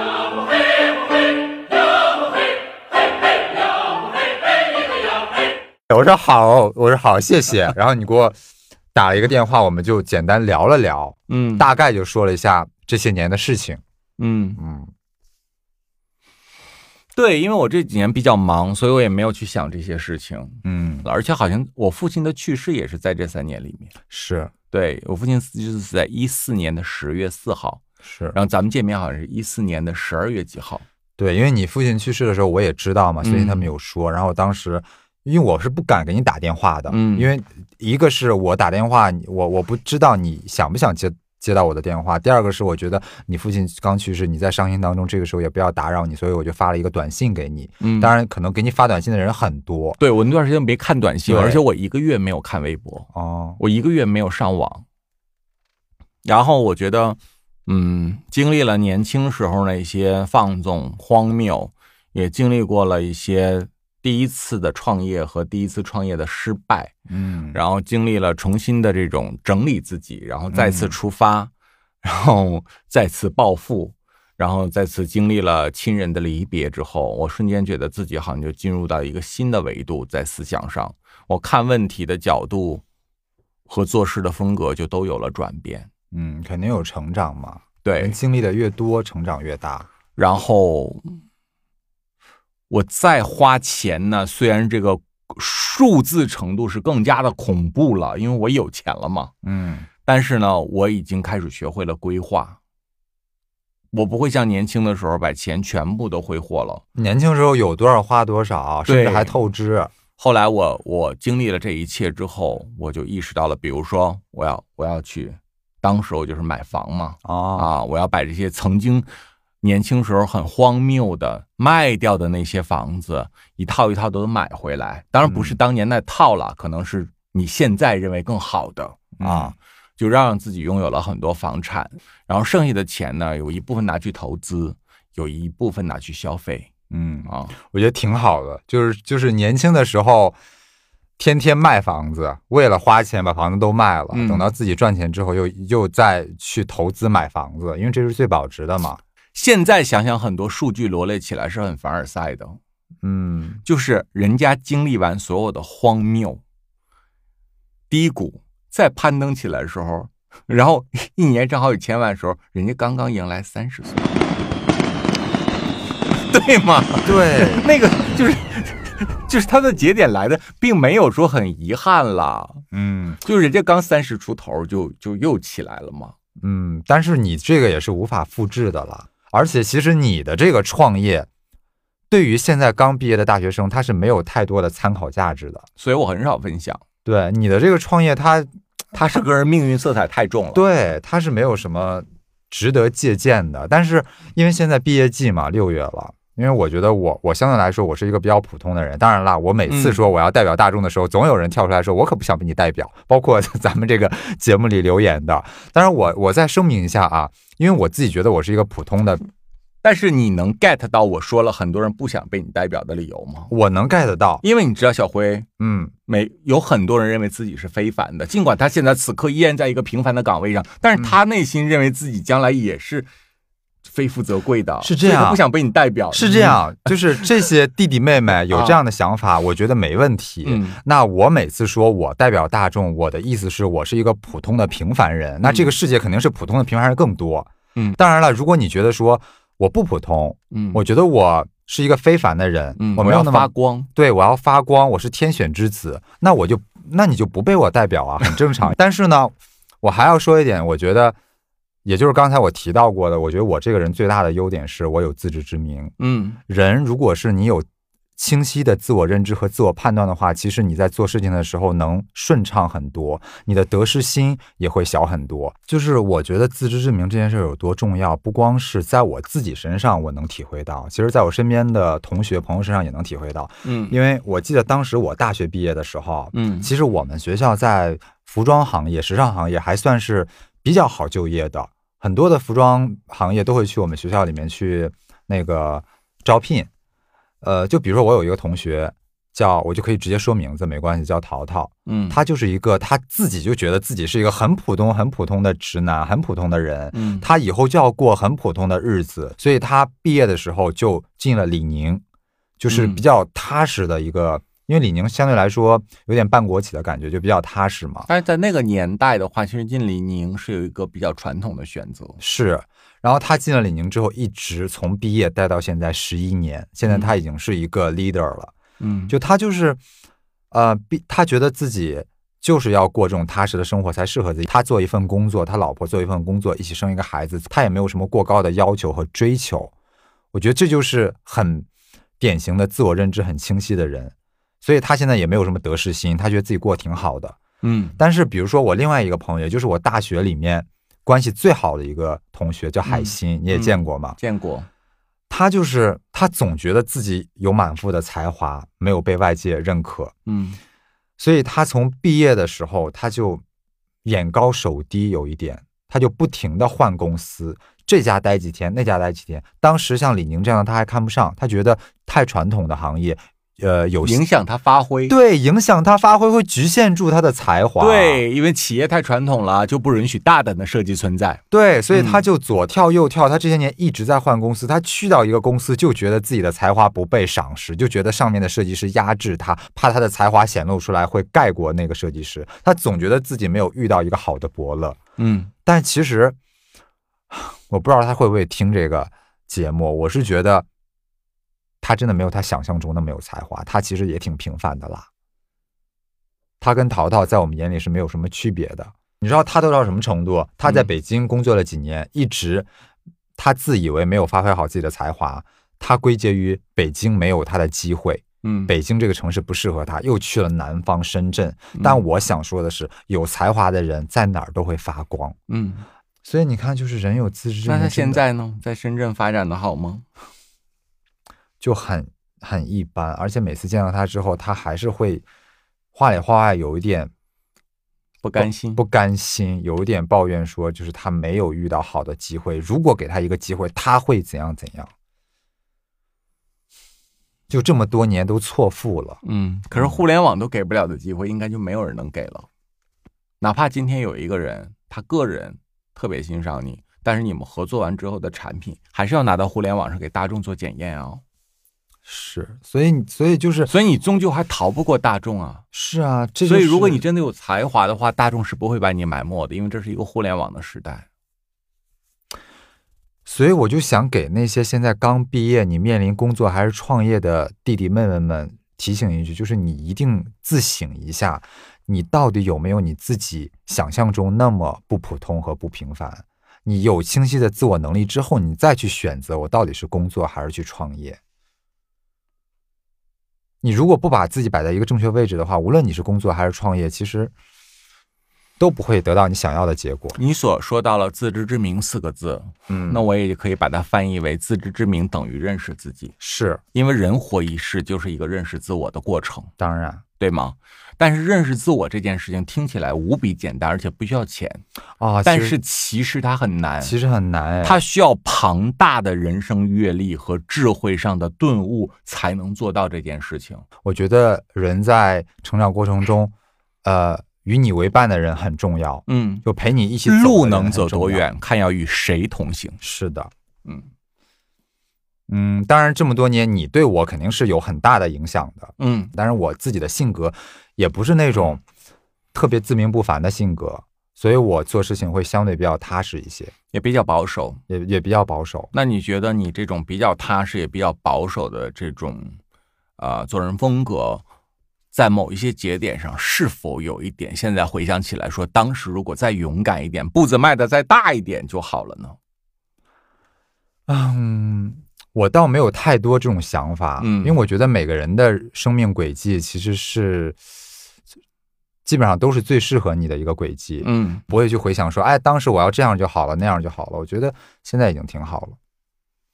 我说好，我说好，谢谢。然后你给我打了一个电话，我们就简单聊了聊，嗯大概就说了一下这些年的事情。嗯，嗯对，因为我这几年比较忙，所以我也没有去想这些事情。嗯，而且好像我父亲的去世也是在这三年里面。是对我父亲就是死在一四年的十月四号，是，然后咱们见面好像是一四年的十二月几号。对，因为你父亲去世的时候我也知道嘛，所以他们有说。然后当时因为我是不敢给你打电话的，嗯因为一个是我打电话，我我不知道你想不想接接到我的电话；第二个是我觉得你父亲刚去世，你在伤心当中，这个时候也不要打扰你，所以我就发了一个短信给你。嗯当然，可能给你发短信的人很多对我那段时间没看短信，而且我一个月没有看微博，哦，我一个月没有上网。然后我觉得，嗯，经历了年轻时候那些放纵、荒谬，也经历过了一些第一次的创业和第一次创业的失败，嗯，然后经历了重新的这种整理自己，然后再次出发，然后再次暴富，然后再次经历了亲人的离别之后，我瞬间觉得自己好像就进入到一个新的维度，在思想上，我看问题的角度和做事的风格就都有了转变。嗯，肯定有成长嘛。对，经历的越多，成长越大。然后我再花钱呢，虽然这个数字程度是更加的恐怖了，因为我有钱了嘛。嗯但是呢，我已经开始学会了规划。我不会像年轻的时候把钱全部都挥霍了。年轻时候有多少花多少，甚至还透支。后来我我经历了这一切之后，我就意识到了，比如说我要我要去，当时我就是买房嘛，啊啊，我要把这些曾经年轻时候很荒谬的卖掉的那些房子，一套一套都买回来。当然不是当年那套了，可能是你现在认为更好的啊，就让自己拥有了很多房产，然后剩下的钱呢，有一部分拿去投资，有一部分拿去消费嗯，啊。我觉得挺好的，就是就是年轻的时候，天天卖房子，为了花钱把房子都卖了，嗯等到自己赚钱之后又又再去投资买房子，因为这是最保值的嘛。现在想想，很多数据罗列起来是很凡尔赛的，嗯。就是人家经历完所有的荒谬、低谷，再攀登起来的时候，然后一年挣好几千万的时候，人家刚刚迎来三十岁，对吗？对，那个就是就是他的节点来的，并没有说很遗憾啦，嗯。就是人家刚三十出头就就又起来了嘛。嗯，但是你这个也是无法复制的了，而且其实你的这个创业，对于现在刚毕业的大学生，他是没有太多的参考价值的。所以我很少分享，对你的这个创业，它他是个人命运色彩太重了。对，它是没有什么值得借鉴的。但是因为现在毕业季嘛，六月了，因为我觉得我我相对来说我是一个比较普通的人。当然啦，我每次嗯说我要代表大众的时候，总有人跳出来说我可不想被你代表，包括 咱们这个节目里留言的。当然我我再声明一下啊，因为我自己觉得我是一个普通的，但是你能 get 到我说了很多人不想被你代表的理由吗？我能 get 到，因为你知道，小辉嗯，每有很多人认为自己是非凡的，尽管他现在此刻依然在一个平凡的岗位上，但是他内心认为自己将来也是非富则贵的，是这样不想被你代表。是这样，就是这些弟弟妹妹有这样的想法，我觉得没问题。嗯那我每次说我代表大众，我的意思是我是一个普通的平凡人。那这个世界肯定是普通的平凡人更多。嗯当然了，如果你觉得说我不普通，嗯，我觉得我是一个非凡的人，嗯，我要我没有那么发光。对我要发光，我是天选之子，那我就那你就不被我代表啊，很正常。但是呢，我还要说一点，我觉得，也就是刚才我提到过的，我觉得我这个人最大的优点是我有自知之明。嗯人如果是你有清晰的自我认知和自我判断的话，其实你在做事情的时候能顺畅很多，你的得失心也会小很多。就是我觉得自知之明这件事有多重要，不光是在我自己身上我能体会到，其实在我身边的同学朋友身上也能体会到。嗯因为我记得当时我大学毕业的时候，嗯其实我们学校在服装行业、时尚行业还算是比较好就业的，很多的服装行业都会去我们学校里面去那个招聘。呃，就比如说我有一个同学叫，我就可以直接说名字，没关系，叫淘淘。嗯他就是一个他自己就觉得自己是一个很普通、很普通的直男，很普通的人。嗯他以后就要过很普通的日子，所以他毕业的时候就进了李宁，就是嗯比较踏实的一个，因为李宁相对来说有点半国企的感觉，就比较踏实嘛。但是在那个年代的话，其实进李宁是有一个比较传统的选择。是，然后他进了李宁之后，一直从毕业待到现在十一年，现在他已经是一个 leader 了。嗯就他就是，呃，毕他觉得自己就是要过这种踏实的生活才适合自己。他做一份工作，他老婆做一份工作，一起生一个孩子，他也没有什么过高的要求和追求。我觉得这就是很典型的自我认知很清晰的人，所以他现在也没有什么得失心，他觉得自己过得挺好的。嗯但是比如说我另外一个朋友，也就是我大学里面关系最好的一个同学，叫海鑫，你也见过吗？见过。他就是他总觉得自己有满腹的才华，没有被外界认可，嗯所以他从毕业的时候他就眼高手低，有一点，他就不停的换公司，这家待几天，那家待几天。当时像李宁这样的他还看不上，他觉得太传统的行业，呃，有影响他发挥。对影响他发挥，会局限住他的才华。对，因为企业太传统了，就不允许大胆的设计存在。对，所以他嗯就左跳右跳，他这些年一直在换公司。他去到一个公司，就觉得自己的才华不被赏识，就觉得上面的设计师压制他，怕他的才华显露出来会盖过那个设计师。他总觉得自己没有遇到一个好的伯乐。嗯但其实，我不知道他会不会听这个节目。我是觉得，他真的没有他想象中那么有才华，他其实也挺平凡的啦。他跟淘淘在我们眼里是没有什么区别的。你知道他都到什么程度？他在嗯北京工作了几年，一直他自以为没有发挥好自己的才华，他归结于北京没有他的机会，嗯，北京这个城市不适合他，又去了南方深圳。但我想说的是，有才华的人在哪儿都会发光。嗯，所以你看，就是人有自知之明，那他现在呢，在深圳发展的好吗？就很很一般，而且每次见到他之后，他还是会话里话外有一点不甘心。不甘心，有一点抱怨说，就是他没有遇到好的机会，如果给他一个机会，他会怎样怎样。就这么多年都错付了，嗯，可是互联网都给不了的机会，应该就没有人能给了。哪怕今天有一个人，他个人特别欣赏你，但是你们合作完之后的产品，还是要拿到互联网上给大众做检验啊。是，所以所以就是所以你终究还逃不过大众啊。是啊，这所以如果你真的有才华的话，大众是不会把你埋没的，因为这是一个互联网的时代。所以我就想给那些现在刚毕业、你面临工作还是创业的弟弟妹妹们提醒一句，就是你一定自省一下，你到底有没有你自己想象中那么不普通和不平凡？你有清晰的自我能力之后，你再去选择我到底是工作还是去创业。你如果不把自己摆在一个正确位置的话，无论你是工作还是创业，其实都不会得到你想要的结果。你所说到了自知之明四个字，嗯那我也可以把它翻译为自知之明等于认识自己，是因为人活一世就是一个认识自我的过程，当然对吗？但是认识自我这件事情听起来无比简单，而且不需要钱，啊，但是其实它很难。其实很难哎，它需要庞大的人生阅历和智慧上的顿悟，才能做到这件事情。我觉得人在成长过程中，呃，与你为伴的人很重要，嗯，就陪你一起走路能走？多远，看要与谁同行。是的，嗯嗯，当然这么多年，你对我肯定是有很大的影响的。嗯但是，我自己的性格也不是那种特别自命不凡的性格，所以我做事情会相对比较踏实一些，也比较保守。也也比较保守。那你觉得你这种比较踏实也比较保守的这种，呃，做人风格，在某一些节点上是否有一点？现在回想起来说，当时如果再勇敢一点，步子迈的再大一点就好了呢？嗯，我倒没有太多这种想法，嗯因为我觉得每个人的生命轨迹其实是基本上都是最适合你的一个轨迹，嗯，不会去回想说，哎，当时我要这样就好了，那样就好了。我觉得现在已经挺好了。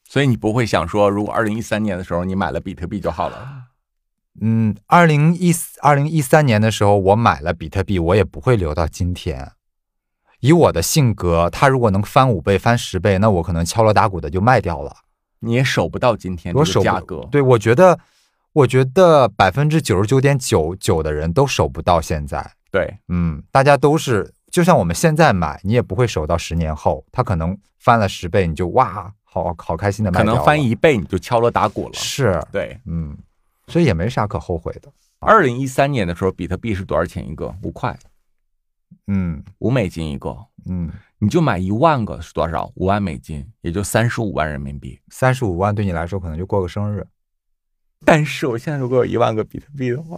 所以你不会想说，如果二零一三年的时候你买了比特币就好了。嗯，二零一二零一三年的时候，我买了比特币，我也不会留到今天。以我的性格，它如果能翻五倍、翻十倍，那我可能敲锣打鼓的就卖掉了。你也守不到今天这个价格。对，我觉得，我觉得百分之九十九点九九的人都守不到现在。对，嗯，大家都是，就像我们现在买，你也不会守到十年后，它可能翻了十倍，你就哇，好好开心的卖掉了。可能翻一倍你就敲锣打鼓了。是，对，嗯，所以也没啥可后悔的。二零一三年的时候，比特币是多少钱一个？五块，嗯五美金一个。嗯，你就买一万个是多少？五万美金，也就三十五万人民币。三十五万对你来说可能就过个生日。但是我现在如果有一万个比特币的话，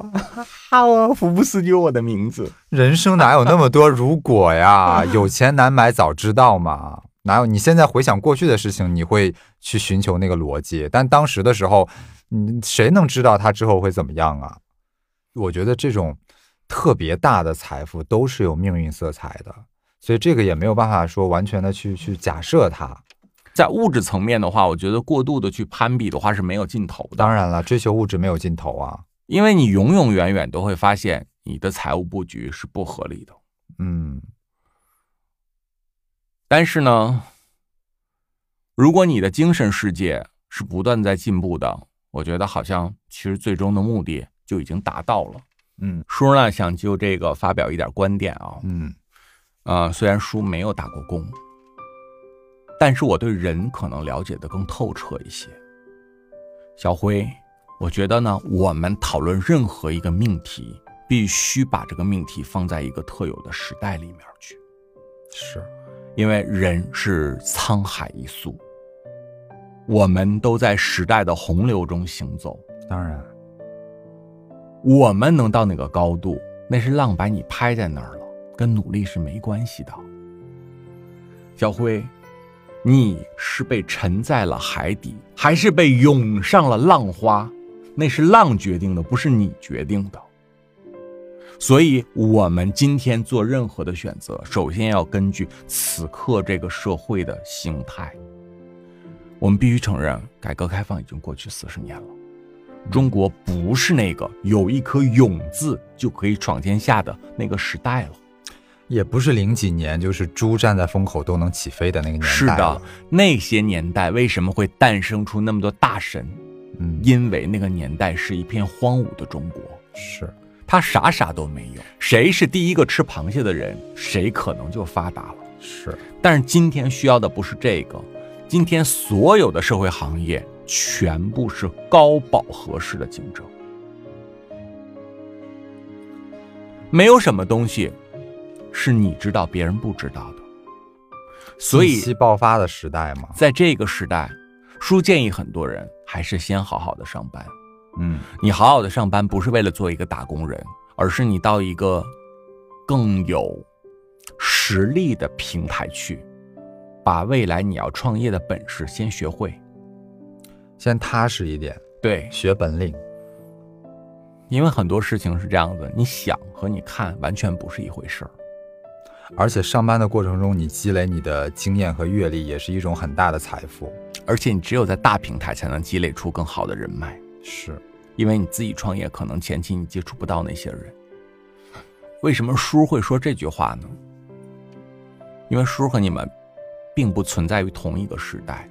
哈，我福布斯就有我的名字。人生哪有那么多如果呀？有钱难买早知道嘛。哪有？你现在回想过去的事情，你会去寻求那个逻辑，但当时的时候，嗯，谁能知道他之后会怎么样啊？我觉得这种特别大的财富都是有命运色彩的，所以这个也没有办法说完全的去去假设它。在物质层面的话，我觉得过度的去攀比的话是没有尽头的。当然了，追求物质没有尽头啊。因为你永永远远都会发现你的财务布局是不合理的。嗯，但是呢，如果你的精神世界是不断在进步的，我觉得好像其实最终的目的就已经达到了。嗯叔呢想就这个发表一点观点啊，嗯啊、虽然叔没有打过工，但是我对人可能了解的更透彻一些。小辉，我觉得呢，我们讨论任何一个命题，必须把这个命题放在一个特有的时代里面去。是，因为人是沧海一粟，我们都在时代的洪流中行走。当然，我们能到哪个高度，那是浪把你拍在那儿了，跟努力是没关系的。小辉，你是被沉在了海底，还是被涌上了浪花？那是浪决定的，不是你决定的。所以，我们今天做任何的选择，首先要根据此刻这个社会的形态。我们必须承认，改革开放已经过去四十年了。中国不是那个有一颗勇字就可以闯天下的那个时代了。也不是零几年，就是猪站在风口都能起飞的那个年代。是的，，那些年代为什么会诞生出那么多大神？嗯，因为那个年代是一片荒芜的中国，是，他啥啥都没有。谁是第一个吃螃蟹的人，谁可能就发达了。是，但是今天需要的不是这个，今天所有的社会行业全部是高饱和式的竞争，没有什么东西是你知道别人不知道的。所以信息爆发的时代嘛。在这个时代，叔建议很多人还是先好好的上班。嗯，你好好的上班不是为了做一个打工人，而是你到一个更有实力的平台去，把未来你要创业的本事先学会。先踏实一点，对，学本领。因为很多事情是这样子，你想和你看完全不是一回事儿。而且上班的过程中，你积累你的经验和阅历，也是一种很大的财富。而且你只有在大平台才能积累出更好的人脉，是，因为你自己创业，可能前期你接触不到那些人。为什么叔会说这句话呢？因为叔和你们并不存在于同一个时代，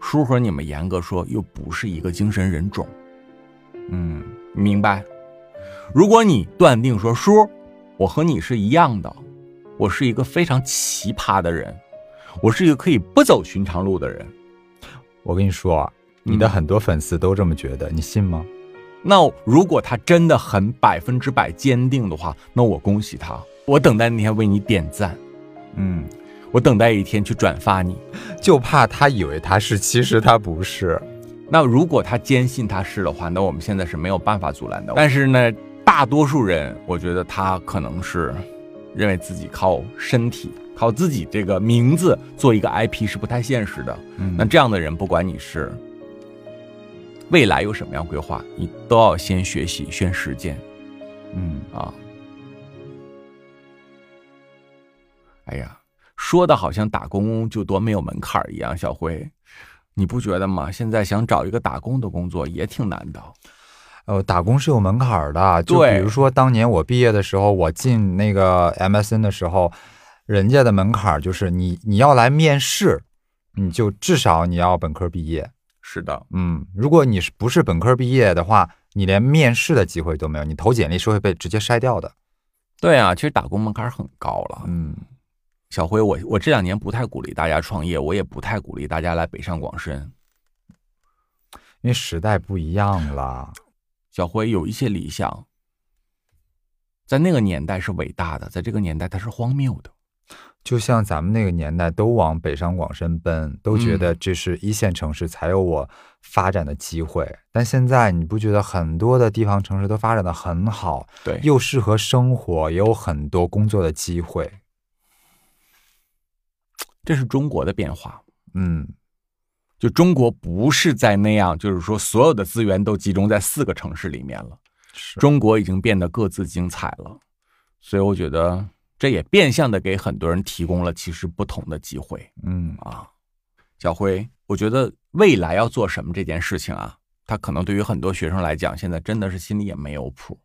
叔和你们严格说又不是一个精神人种。嗯，明白？如果你断定说叔，我和你是一样的，我是一个非常奇葩的人，我是一个可以不走寻常路的人，我跟你说啊，你的很多粉丝都这么觉得，你信吗？那如果他真的很百分之百坚定的话，那我恭喜他，我等待那天为你点赞，嗯，我等待一天去转发你。就怕他以为他是，其实他不是。那如果他坚信他是的话，那我们现在是没有办法阻拦的。但是呢，大多数人，我觉得他可能是认为自己靠身体、靠自己这个名字做一个 IP 是不太现实的。嗯那这样的人，不管你是未来有什么样规划，你都要先学习，先实践嗯，啊。哎呀，说的好像打工就多没有门槛儿一样，小辉，你不觉得吗？现在想找一个打工的工作也挺难的。呃，打工是有门槛的，就比如说当年我毕业的时候，我进那个 MSN 的时候，人家的门槛就是你你要来面试，你就至少你要本科毕业。是的，嗯，如果你是不是本科毕业的话，你连面试的机会都没有，你投简历是会被直接筛掉的。对啊，其实打工门槛很高了。嗯，小辉，我我这两年不太鼓励大家创业，我也不太鼓励大家来北上广深。因为时代不一样了。小辉有一些理想，在那个年代是伟大的，在这个年代它是荒谬的。就像咱们那个年代都往北上广深奔，都觉得这是一线城市才有我发展的机会。但现在你不觉得很多的地方城市都发展的很好，对，又适合生活，也有很多工作的机会。这是中国的变化。嗯，就中国不是在那样，就是说所有的资源都集中在四个城市里面了。中国已经变得各自精彩了，所以我觉得这也变相的给很多人提供了其实不同的机会嗯啊。小辉，我觉得未来要做什么这件事情啊，他可能对于很多学生来讲，现在真的是心里也没有谱。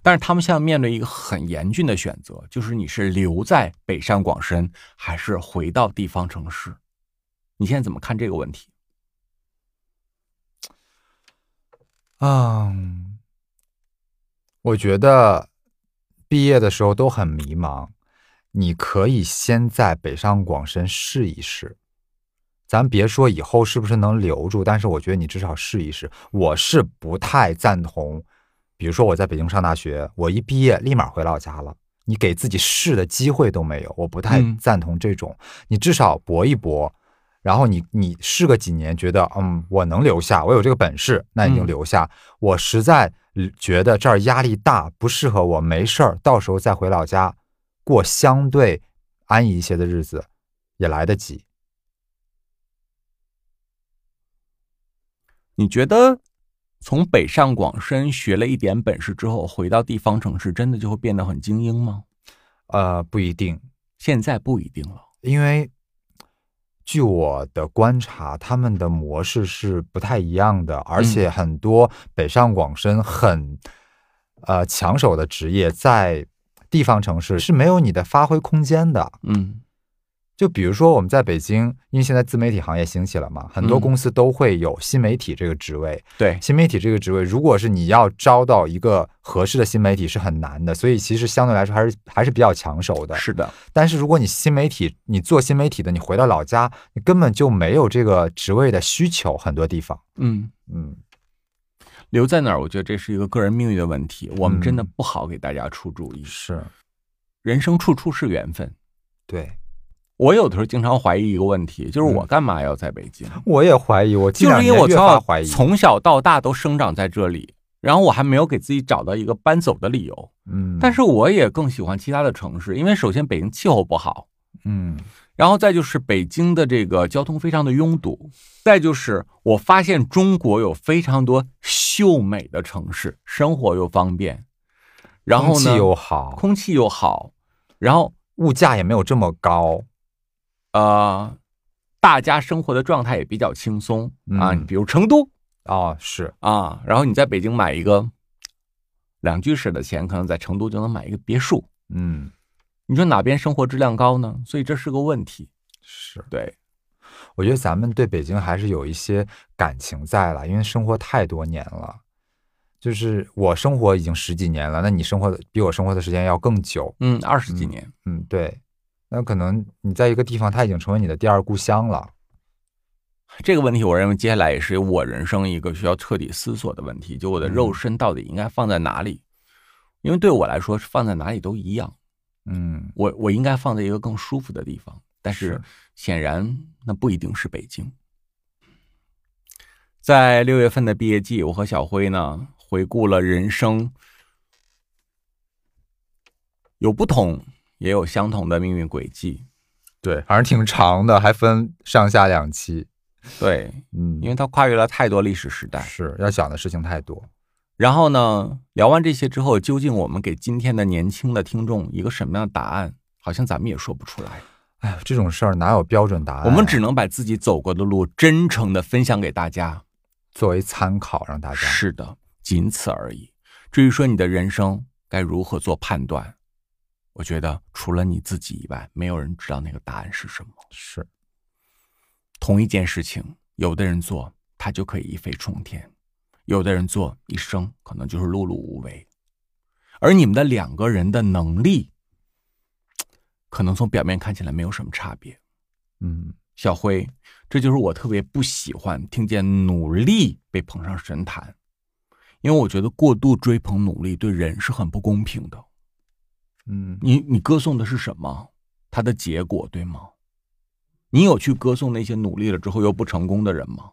但是他们现在面对一个很严峻的选择，就是你是留在北上广深，还是回到地方城市？你现在怎么看这个问题？嗯，我觉得毕业的时候都很迷茫。你可以先在北上广深试一试，咱别说以后是不是能留住，但是我觉得你至少试一试。我是不太赞同，比如说我在北京上大学，我一毕业立马回老家了，你给自己试的机会都没有，我不太嗯赞同这种。你至少搏一搏，然后你你试个几年，觉得嗯我能留下，我有这个本事，那你就嗯留下。我实在觉得这儿压力大，不适合我，没事儿，到时候再回老家过相对安逸一些的日子，也来得及。你觉得从北上广深学了一点本事之后，回到地方城市，真的就会变得很精英吗？呃，不一定，现在不一定了。因为据我的观察，他们的模式是不太一样的，而且很多北上广深很呃抢手的职业，在地方城市是没有你的发挥空间的。嗯就比如说我们在北京，因为现在自媒体行业兴起了嘛，很多嗯公司都会有新媒体这个职位。对，新媒体这个职位，如果是你要招到一个合适的新媒体是很难的，所以其实相对来说还是还是比较抢手的。是的，但是如果你新媒体，你做新媒体的，你回到老家，你根本就没有这个职位的需求，很多地方。嗯，嗯，留在哪儿，我觉得这是一个个人命运的问题，我们真的嗯不好给大家出主意。是人生处处是缘分。对，我有的时候经常怀疑一个问题，就是我嗯干嘛要在北京？我也怀疑，我近就是因为两年越我从小发怀疑。从小到大都生长在这里，然后我还没有给自己找到一个搬走的理由。嗯，但是我也更喜欢其他的城市，因为首先北京气候不好，嗯然后再就是北京的这个交通非常的拥堵，再就是我发现中国有非常多秀美的城市，生活又方便，然后空气呢，又好，空气又好，然后物价也没有这么高。呃，大家生活的状态也比较轻松啊，嗯比如成都哦，是，啊，然后你在北京买一个两居室的钱，可能在成都就能买一个别墅，嗯，你说哪边生活质量高呢？所以这是个问题。是。对，我觉得咱们对北京还是有一些感情在了，因为生活太多年了。就是我生活已经十几年了，那你生活的比我生活的时间要更久。嗯，二十几嗯年，嗯，对。那可能你在一个地方，它已经成为你的第二故乡了。这个问题，我认为接下来也是我人生一个需要彻底思索的问题，就我的肉嗯身到底应该放在哪里？因为对我来说，放在哪里都一样，嗯，我我应该放在一个更舒服的地方，但是是显然那不一定是北京。在六月份的毕业季，我和小辉呢回顾了人生，有不同也有相同的命运轨迹。对，反正挺长的，还分上下两期。对，嗯，因为它跨越了太多历史时代。是要想的事情太多。然后呢，聊完这些之后，究竟我们给今天的年轻的听众一个什么样的答案？好像咱们也说不出来。哎呀，这种事儿哪有标准答案啊？我们只能把自己走过的路真诚的分享给大家。作为参考，让大家是的，仅此而已。至于说你的人生该如何做判断，我觉得除了你自己以外，没有人知道那个答案是什么。是同一件事情，有的人做他就可以一飞冲天，有的人做一生可能就是碌碌无为。而你们的两个人的能力，可能从表面看起来没有什么差别。嗯，小辉，这就是我特别不喜欢听见努力被捧上神坛，因为我觉得过度追捧努力对人是很不公平的。嗯，你你歌颂的是什么？它的结果对吗？你有去歌颂那些努力了之后又不成功的人吗？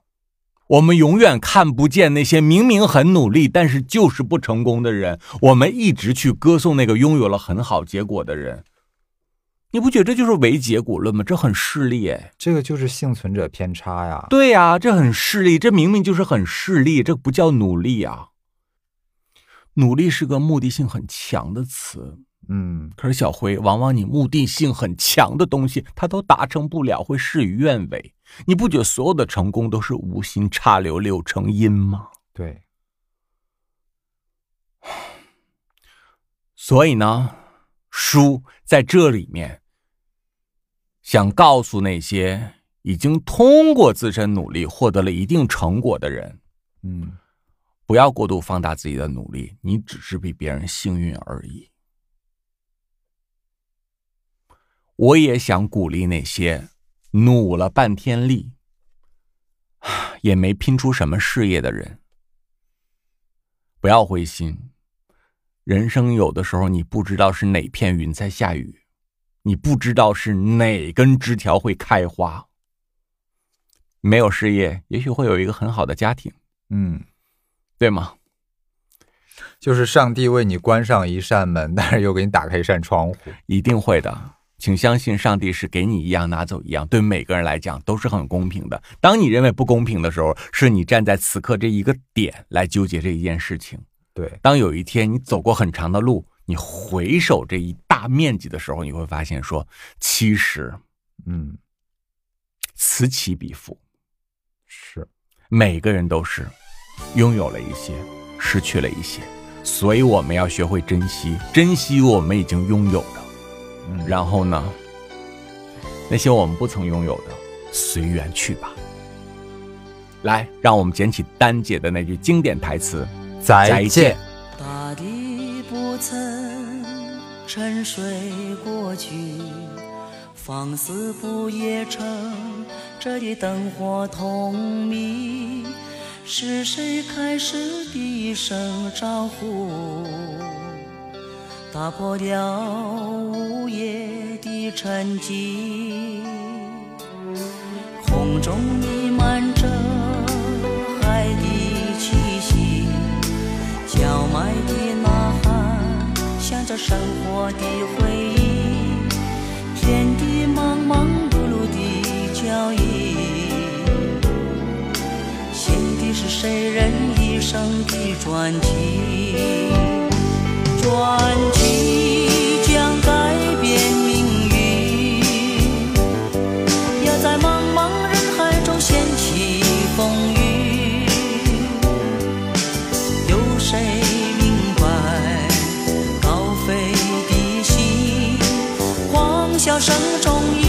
我们永远看不见那些明明很努力但是就是不成功的人，我们一直去歌颂那个拥有了很好结果的人。你不觉得这就是唯结果论吗？这很势利哎。这个就是幸存者偏差呀。对呀、这很势利，这明明就是很势利，这不叫努力啊。努力是个目的性很强的词，嗯，可是小辉，往往你目的性很强的东西，他都达成不了，会事与愿违。你不觉得所有的成功都是无心插柳柳成荫吗？对，所以呢，书在这里面想告诉那些已经通过自身努力获得了一定成果的人，嗯，不要过度放大自己的努力，你只是比别人幸运而已。我也想鼓励那些努了半天力，也没拼出什么事业的人，不要灰心。人生有的时候你不知道是哪片云在下雨，你不知道是哪根枝条会开花。没有事业，也许会有一个很好的家庭，嗯，对吗？就是上帝为你关上一扇门，但是又给你打开一扇窗户。一定会的，请相信上帝是给你一样拿走一样，对每个人来讲都是很公平的。当你认为不公平的时候，是你站在此刻这一个点来纠结这一件事情。对，当有一天你走过很长的路，你回首这一大面积的时候，你会发现说，其实嗯，此起彼伏，是，每个人都是拥有了一些，失去了一些，所以我们要学会珍惜，珍惜我们已经拥有的。嗯，然后呢，那些我们不曾拥有的，随缘去吧。来，让我们捡起丹姐的那句经典台词：再见。大地不曾沉睡过去，放肆不夜城，这里灯火通明。是谁开始低声招呼，打破了午夜的沉寂？空中弥漫着海的气息。叫卖的呐喊，响着生活的回忆，天地忙忙碌碌的脚印，写的是谁人一生的传奇，传奇歌声中